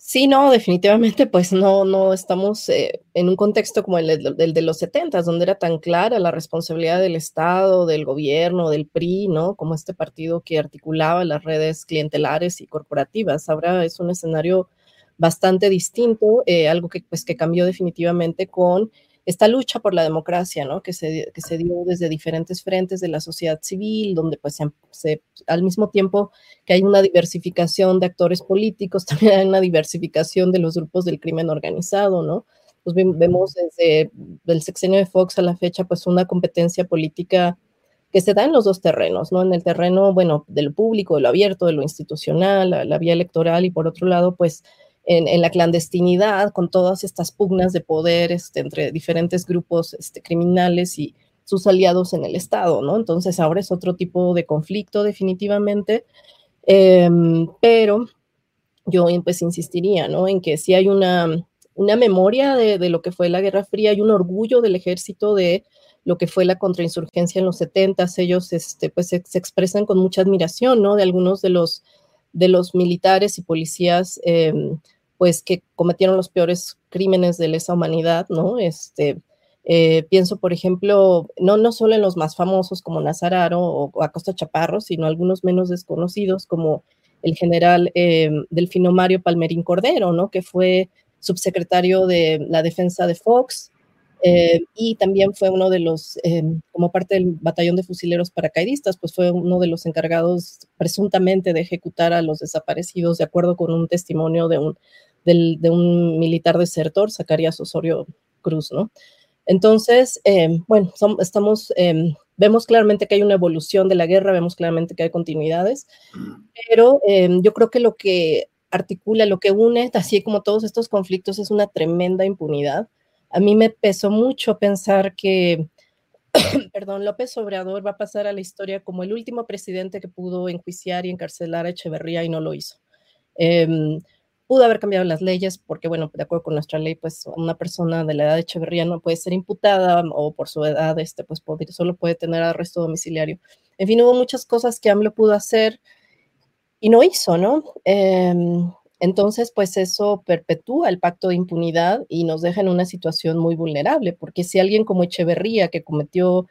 Sí, no, definitivamente, pues no, no estamos eh, en un contexto como el, del de los 70, donde era tan clara la responsabilidad del Estado, del gobierno, del PRI, ¿no? Como este partido que articulaba las redes clientelares y corporativas. Ahora es un escenario bastante distinto, eh, algo que, pues, que cambió definitivamente con esta lucha por la democracia, ¿no? Que se, que se dio desde diferentes frentes de la sociedad civil, donde pues se, al mismo tiempo que hay una diversificación de actores políticos, (laughs) también hay una diversificación de los grupos del crimen organizado, ¿no? Pues vemos desde el sexenio de Fox a la fecha, pues una competencia política que se da en los dos terrenos, ¿no? En el terreno, bueno, del público, de lo abierto, de lo institucional, la vía electoral, y por otro lado, pues en, la clandestinidad, con todas estas pugnas de poder este, entre diferentes grupos este, criminales y sus aliados en el Estado, ¿no? Entonces ahora es otro tipo de conflicto definitivamente, em, pero yo pues insistiría, ¿no? En que si hay una, una memoria de, lo que fue la Guerra Fría, hay un orgullo del ejército de lo que fue la contrainsurgencia en los 70, ellos este, pues se, expresan con mucha admiración, ¿no? De algunos de los, de los militares y policías em, pues que cometieron los peores crímenes de lesa humanidad, ¿no? Este, eh, pienso, por ejemplo, no, no solo en los más famosos como Nazararo o, Acosta Chaparro, sino algunos menos desconocidos como el general eh, Delfino Mario Palmerín Cordero, ¿no? Que fue subsecretario de la defensa de Fox, eh, y también fue uno de los, eh, como parte del batallón de fusileros paracaidistas, pues fue uno de los encargados presuntamente de ejecutar a los desaparecidos, de acuerdo con un testimonio de un, de un militar desertor, Zacarías Osorio Cruz, ¿no? Entonces, eh, bueno, estamos, vemos claramente que hay una evolución de la guerra, vemos claramente que hay continuidades, pero yo creo que lo que articula, lo que une, así como todos estos conflictos, es una tremenda impunidad a mí me pesó mucho pensar que, (coughs) perdón, López Obrador va a pasar a la historia como el último presidente que pudo enjuiciar y encarcelar a Echeverría y no lo hizo. Em, pudo haber cambiado las leyes porque, bueno, de acuerdo con nuestra ley, pues una persona de la edad de Echeverría no puede ser imputada o por su edad, este, pues solo puede tener arresto domiciliario. En fin, hubo muchas cosas que AMLO pudo hacer y no hizo, ¿no? Em, entonces, pues eso perpetúa el pacto de impunidad y nos deja en una situación muy vulnerable, porque si alguien como Echeverría, que cometió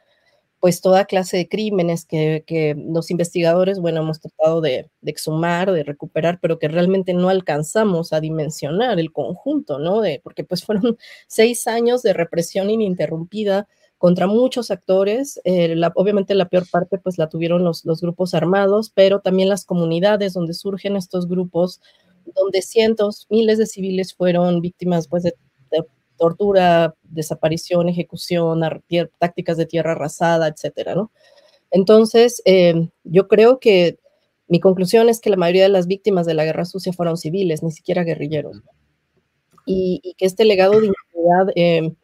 pues toda clase de crímenes que, los investigadores, bueno, hemos tratado de, exhumar, de recuperar, pero que realmente no alcanzamos a dimensionar el conjunto, ¿no? Porque pues fueron (laughs) seis años de represión ininterrumpida contra muchos actores. Eh, obviamente la peor parte pues la tuvieron los grupos armados, pero también las comunidades donde surgen estos grupos donde cientos, miles de civiles fueron víctimas pues, de, tortura, desaparición, ejecución, tácticas de tierra arrasada, etcétera, ¿no? Entonces, em, yo creo que mi conclusión es que la mayoría de las víctimas de la guerra sucia fueron civiles, ni siquiera guerrilleros. Y, que este legado de impunidad, em,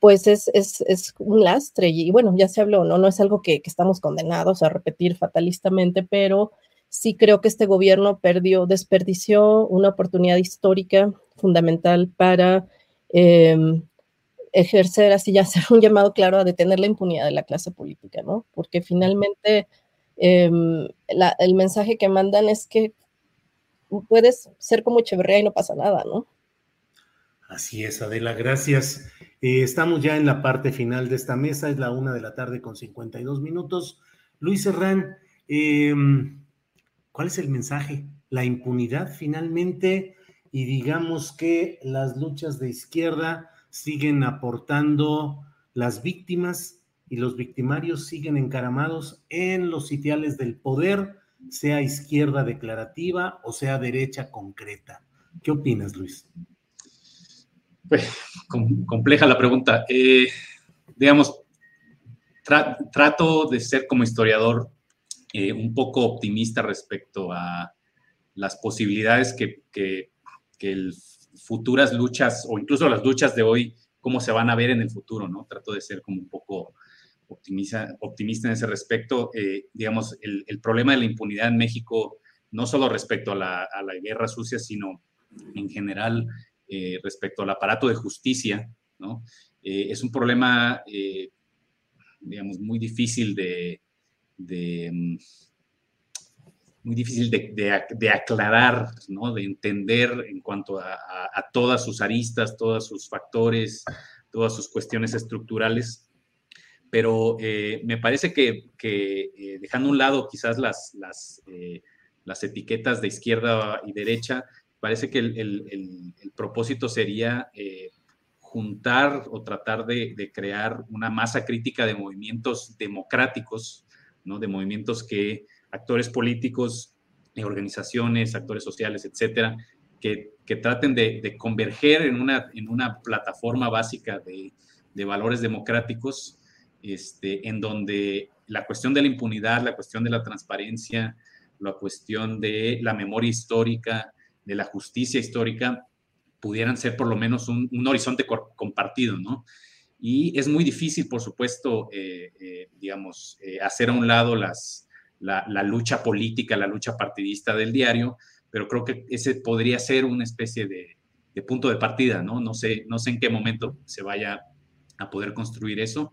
pues es, es, un lastre. Y, bueno, ya se habló, ¿no? No es algo que, que estamos condenados a repetir fatalistamente, pero sí creo que este gobierno perdió, desperdició una oportunidad histórica fundamental para em, ejercer, así ya (laughs) hacer un llamado claro a detener la impunidad de la clase política, ¿no? Porque finalmente em, el mensaje que mandan es que puedes ser como Echeverría y no pasa nada, ¿no? Así es, Adela, gracias. Eh, estamos ya en la parte final de esta mesa, es la una de la tarde con 52 minutos. Luis Serrán, eh, ¿Cuál es el mensaje? La impunidad finalmente y digamos que las luchas de izquierda siguen aportando las víctimas y los victimarios siguen encaramados en los sitiales del poder, sea izquierda declarativa o sea derecha concreta. ¿Qué opinas, Luis? Pues compleja la pregunta. Eh, digamos, trato de ser como historiador eh, un poco optimista respecto a las posibilidades que, que, futuras luchas o incluso las luchas de hoy, cómo se van a ver en el futuro, ¿no? Trato de ser como un poco optimista, optimista en ese respecto. Eh, digamos, el, problema de la impunidad en México, no solo respecto a la, guerra sucia, sino en general eh, respecto al aparato de justicia, ¿no? es un problema, digamos, muy difícil de, de mm, muy difícil de, aclarar, ¿no? de entender en cuanto a, todas sus aristas, todos sus factores, todas sus cuestiones estructurales. Pero eh, me parece que, eh, dejando a un lado quizás las, las, eh, las, etiquetas de izquierda y derecha, parece que el, propósito sería juntar o tratar de, de crear una masa crítica de movimientos democráticos de movimientos que actores políticos, organizaciones, actores sociales, etcétera, que, traten de, converger en una, en una plataforma básica de, valores democráticos, este, en donde la cuestión de la impunidad, la cuestión de la transparencia, la cuestión de la memoria histórica, de la justicia histórica, pudieran ser por lo menos un horizonte compartido, ¿no? Y es muy difícil, por supuesto, eh, eh, digamos, eh, hacer a un lado las, la, lucha política, la lucha partidista del diario, pero creo que ese podría ser una especie de, punto de partida, ¿no? No sé, no sé en qué momento se vaya a poder construir eso,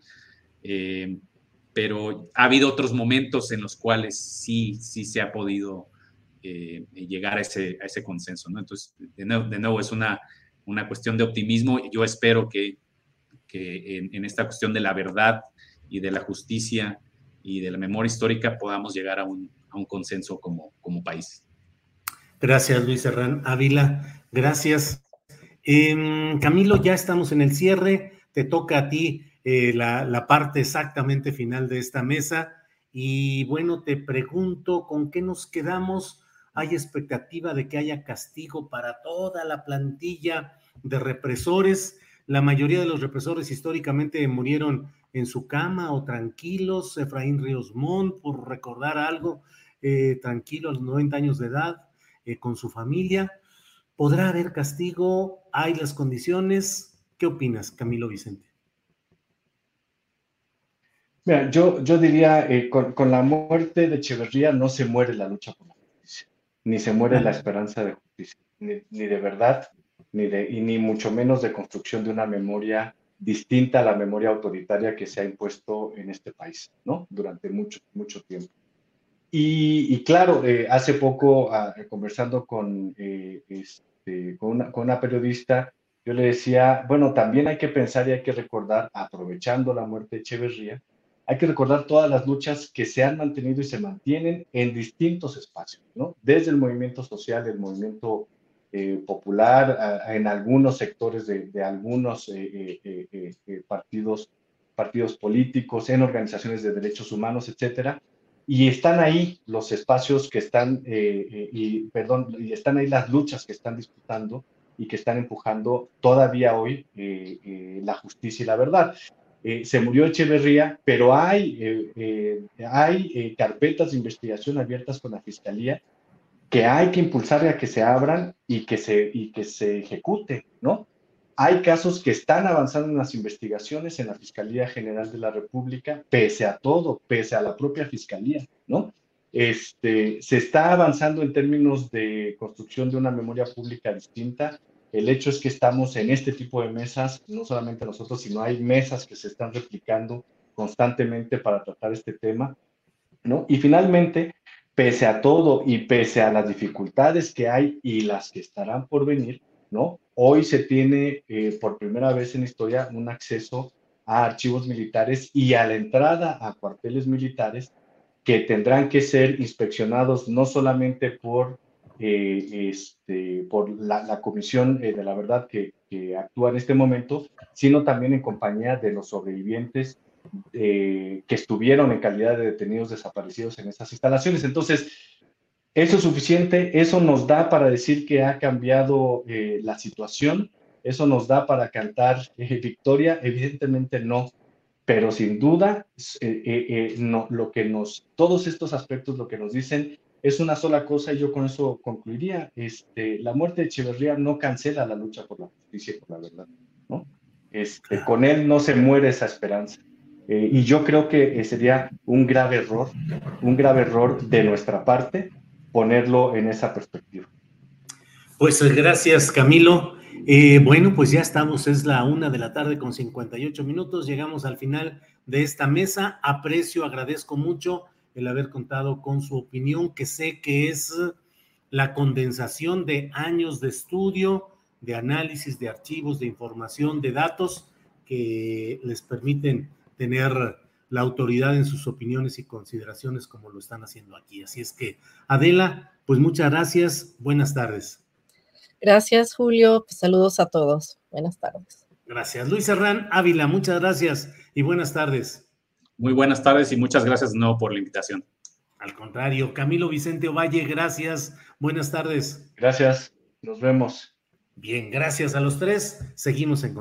pero ha habido otros momentos en los cuales sí, sí se ha podido llegar a ese, a ese consenso, ¿no? Entonces, de nuevo, de nuevo es una una cuestión de optimismo. Yo espero que, en, esta cuestión de la verdad y de la justicia y de la memoria histórica podamos llegar a un, consenso como, como país. Gracias, Luis Serrán Ávila. Gracias. Em, Camilo, ya estamos en el cierre. Te toca a ti eh, la, la parte exactamente final de esta mesa. Y bueno, te pregunto, ¿con qué nos quedamos? ¿Hay expectativa de que haya castigo para toda la plantilla de represores? La mayoría de los represores históricamente murieron en su cama o tranquilos. Efraín Ríos Montt, por recordar algo, eh, tranquilo a los 90 años de edad. Eh, con su familia. ¿Podrá haber castigo? ¿Hay las condiciones? ¿Qué opinas, Camilo Vicente? Mira, yo, yo diría, eh, con, la muerte de Echeverría no se muere la lucha por la justicia, ni se muere la esperanza de justicia, ni, de verdad, ni de, y ni mucho menos de construcción de una memoria distinta a la memoria autoritaria que se ha impuesto en este país, ¿no? Durante mucho, mucho tiempo. Y, claro, eh, hace poco, conversando con, eh, este, con, una, periodista, yo le decía, bueno, también hay que pensar y hay que recordar, aprovechando la muerte de Echeverría, hay que recordar todas las luchas que se han mantenido y se mantienen en distintos espacios, ¿no? Desde el movimiento social, el movimiento eh, popular, en algunos sectores de, de algunos partidos, partidos políticos, en organizaciones de derechos humanos, etcétera y están ahí los espacios que están, eh, eh, y, perdón, y están ahí las luchas que están disputando y que están empujando todavía hoy eh, la justicia y la verdad. se murió Echeverría, pero hay, hay carpetas de investigación abiertas con la Fiscalía que hay que impulsar a que se abran y que se, y que se ejecute, ¿no? Hay casos que están avanzando en las investigaciones en la Fiscalía General de la República, pese a todo, pese a la propia Fiscalía, ¿no? Este, se está avanzando en términos de construcción de una memoria pública distinta. El hecho es que estamos en este tipo de mesas, no solamente nosotros, sino hay mesas que se están replicando constantemente para tratar este tema, ¿no? Y finalmente, pese a todo y pese a las dificultades que hay y las que estarán por venir, ¿no? Hoy se tiene eh, por primera vez en la historia un acceso a archivos militares y a la entrada a cuarteles militares que tendrán que ser inspeccionados no solamente por, eh, este, por la, Comisión eh, de la Verdad que, actúa en este momento, sino también en compañía de los sobrevivientes que estuvieron en calidad de detenidos desaparecidos en estas instalaciones. Entonces, eso es suficiente, eso nos da para decir que ha cambiado eh, la situación, eso nos da para cantar eh, victoria, evidentemente no, pero sin duda, eh, no, lo que nos, todos estos aspectos lo que nos dicen es una sola cosa y yo con eso concluiría, este, la muerte de Echeverría no cancela la lucha por la justicia y por la verdad, ¿no? Este, con él no se muere esa esperanza. Y yo creo que sería un grave error, un grave error de nuestra parte ponerlo en esa perspectiva. Pues eh, gracias, Camilo. Eh, bueno, pues ya estamos, es la una de la tarde con 58 minutos, llegamos al final de esta mesa. Aprecio, agradezco mucho el haber contado con su opinión, que sé que es la condensación de años de estudio, de análisis de archivos, de información, de datos que les permiten tener la autoridad en sus opiniones y consideraciones como lo están haciendo aquí. Así es que, Adela, pues muchas gracias. Buenas tardes. Gracias, Julio. Pues saludos a todos. Buenas tardes. Gracias. Luis Serrán Ávila, muchas gracias y buenas tardes. Muy buenas tardes y muchas gracias no por la invitación. Al contrario, Camilo Vicente Ovalle, gracias. Buenas tardes. Gracias. Nos vemos. Bien, gracias a los tres. Seguimos en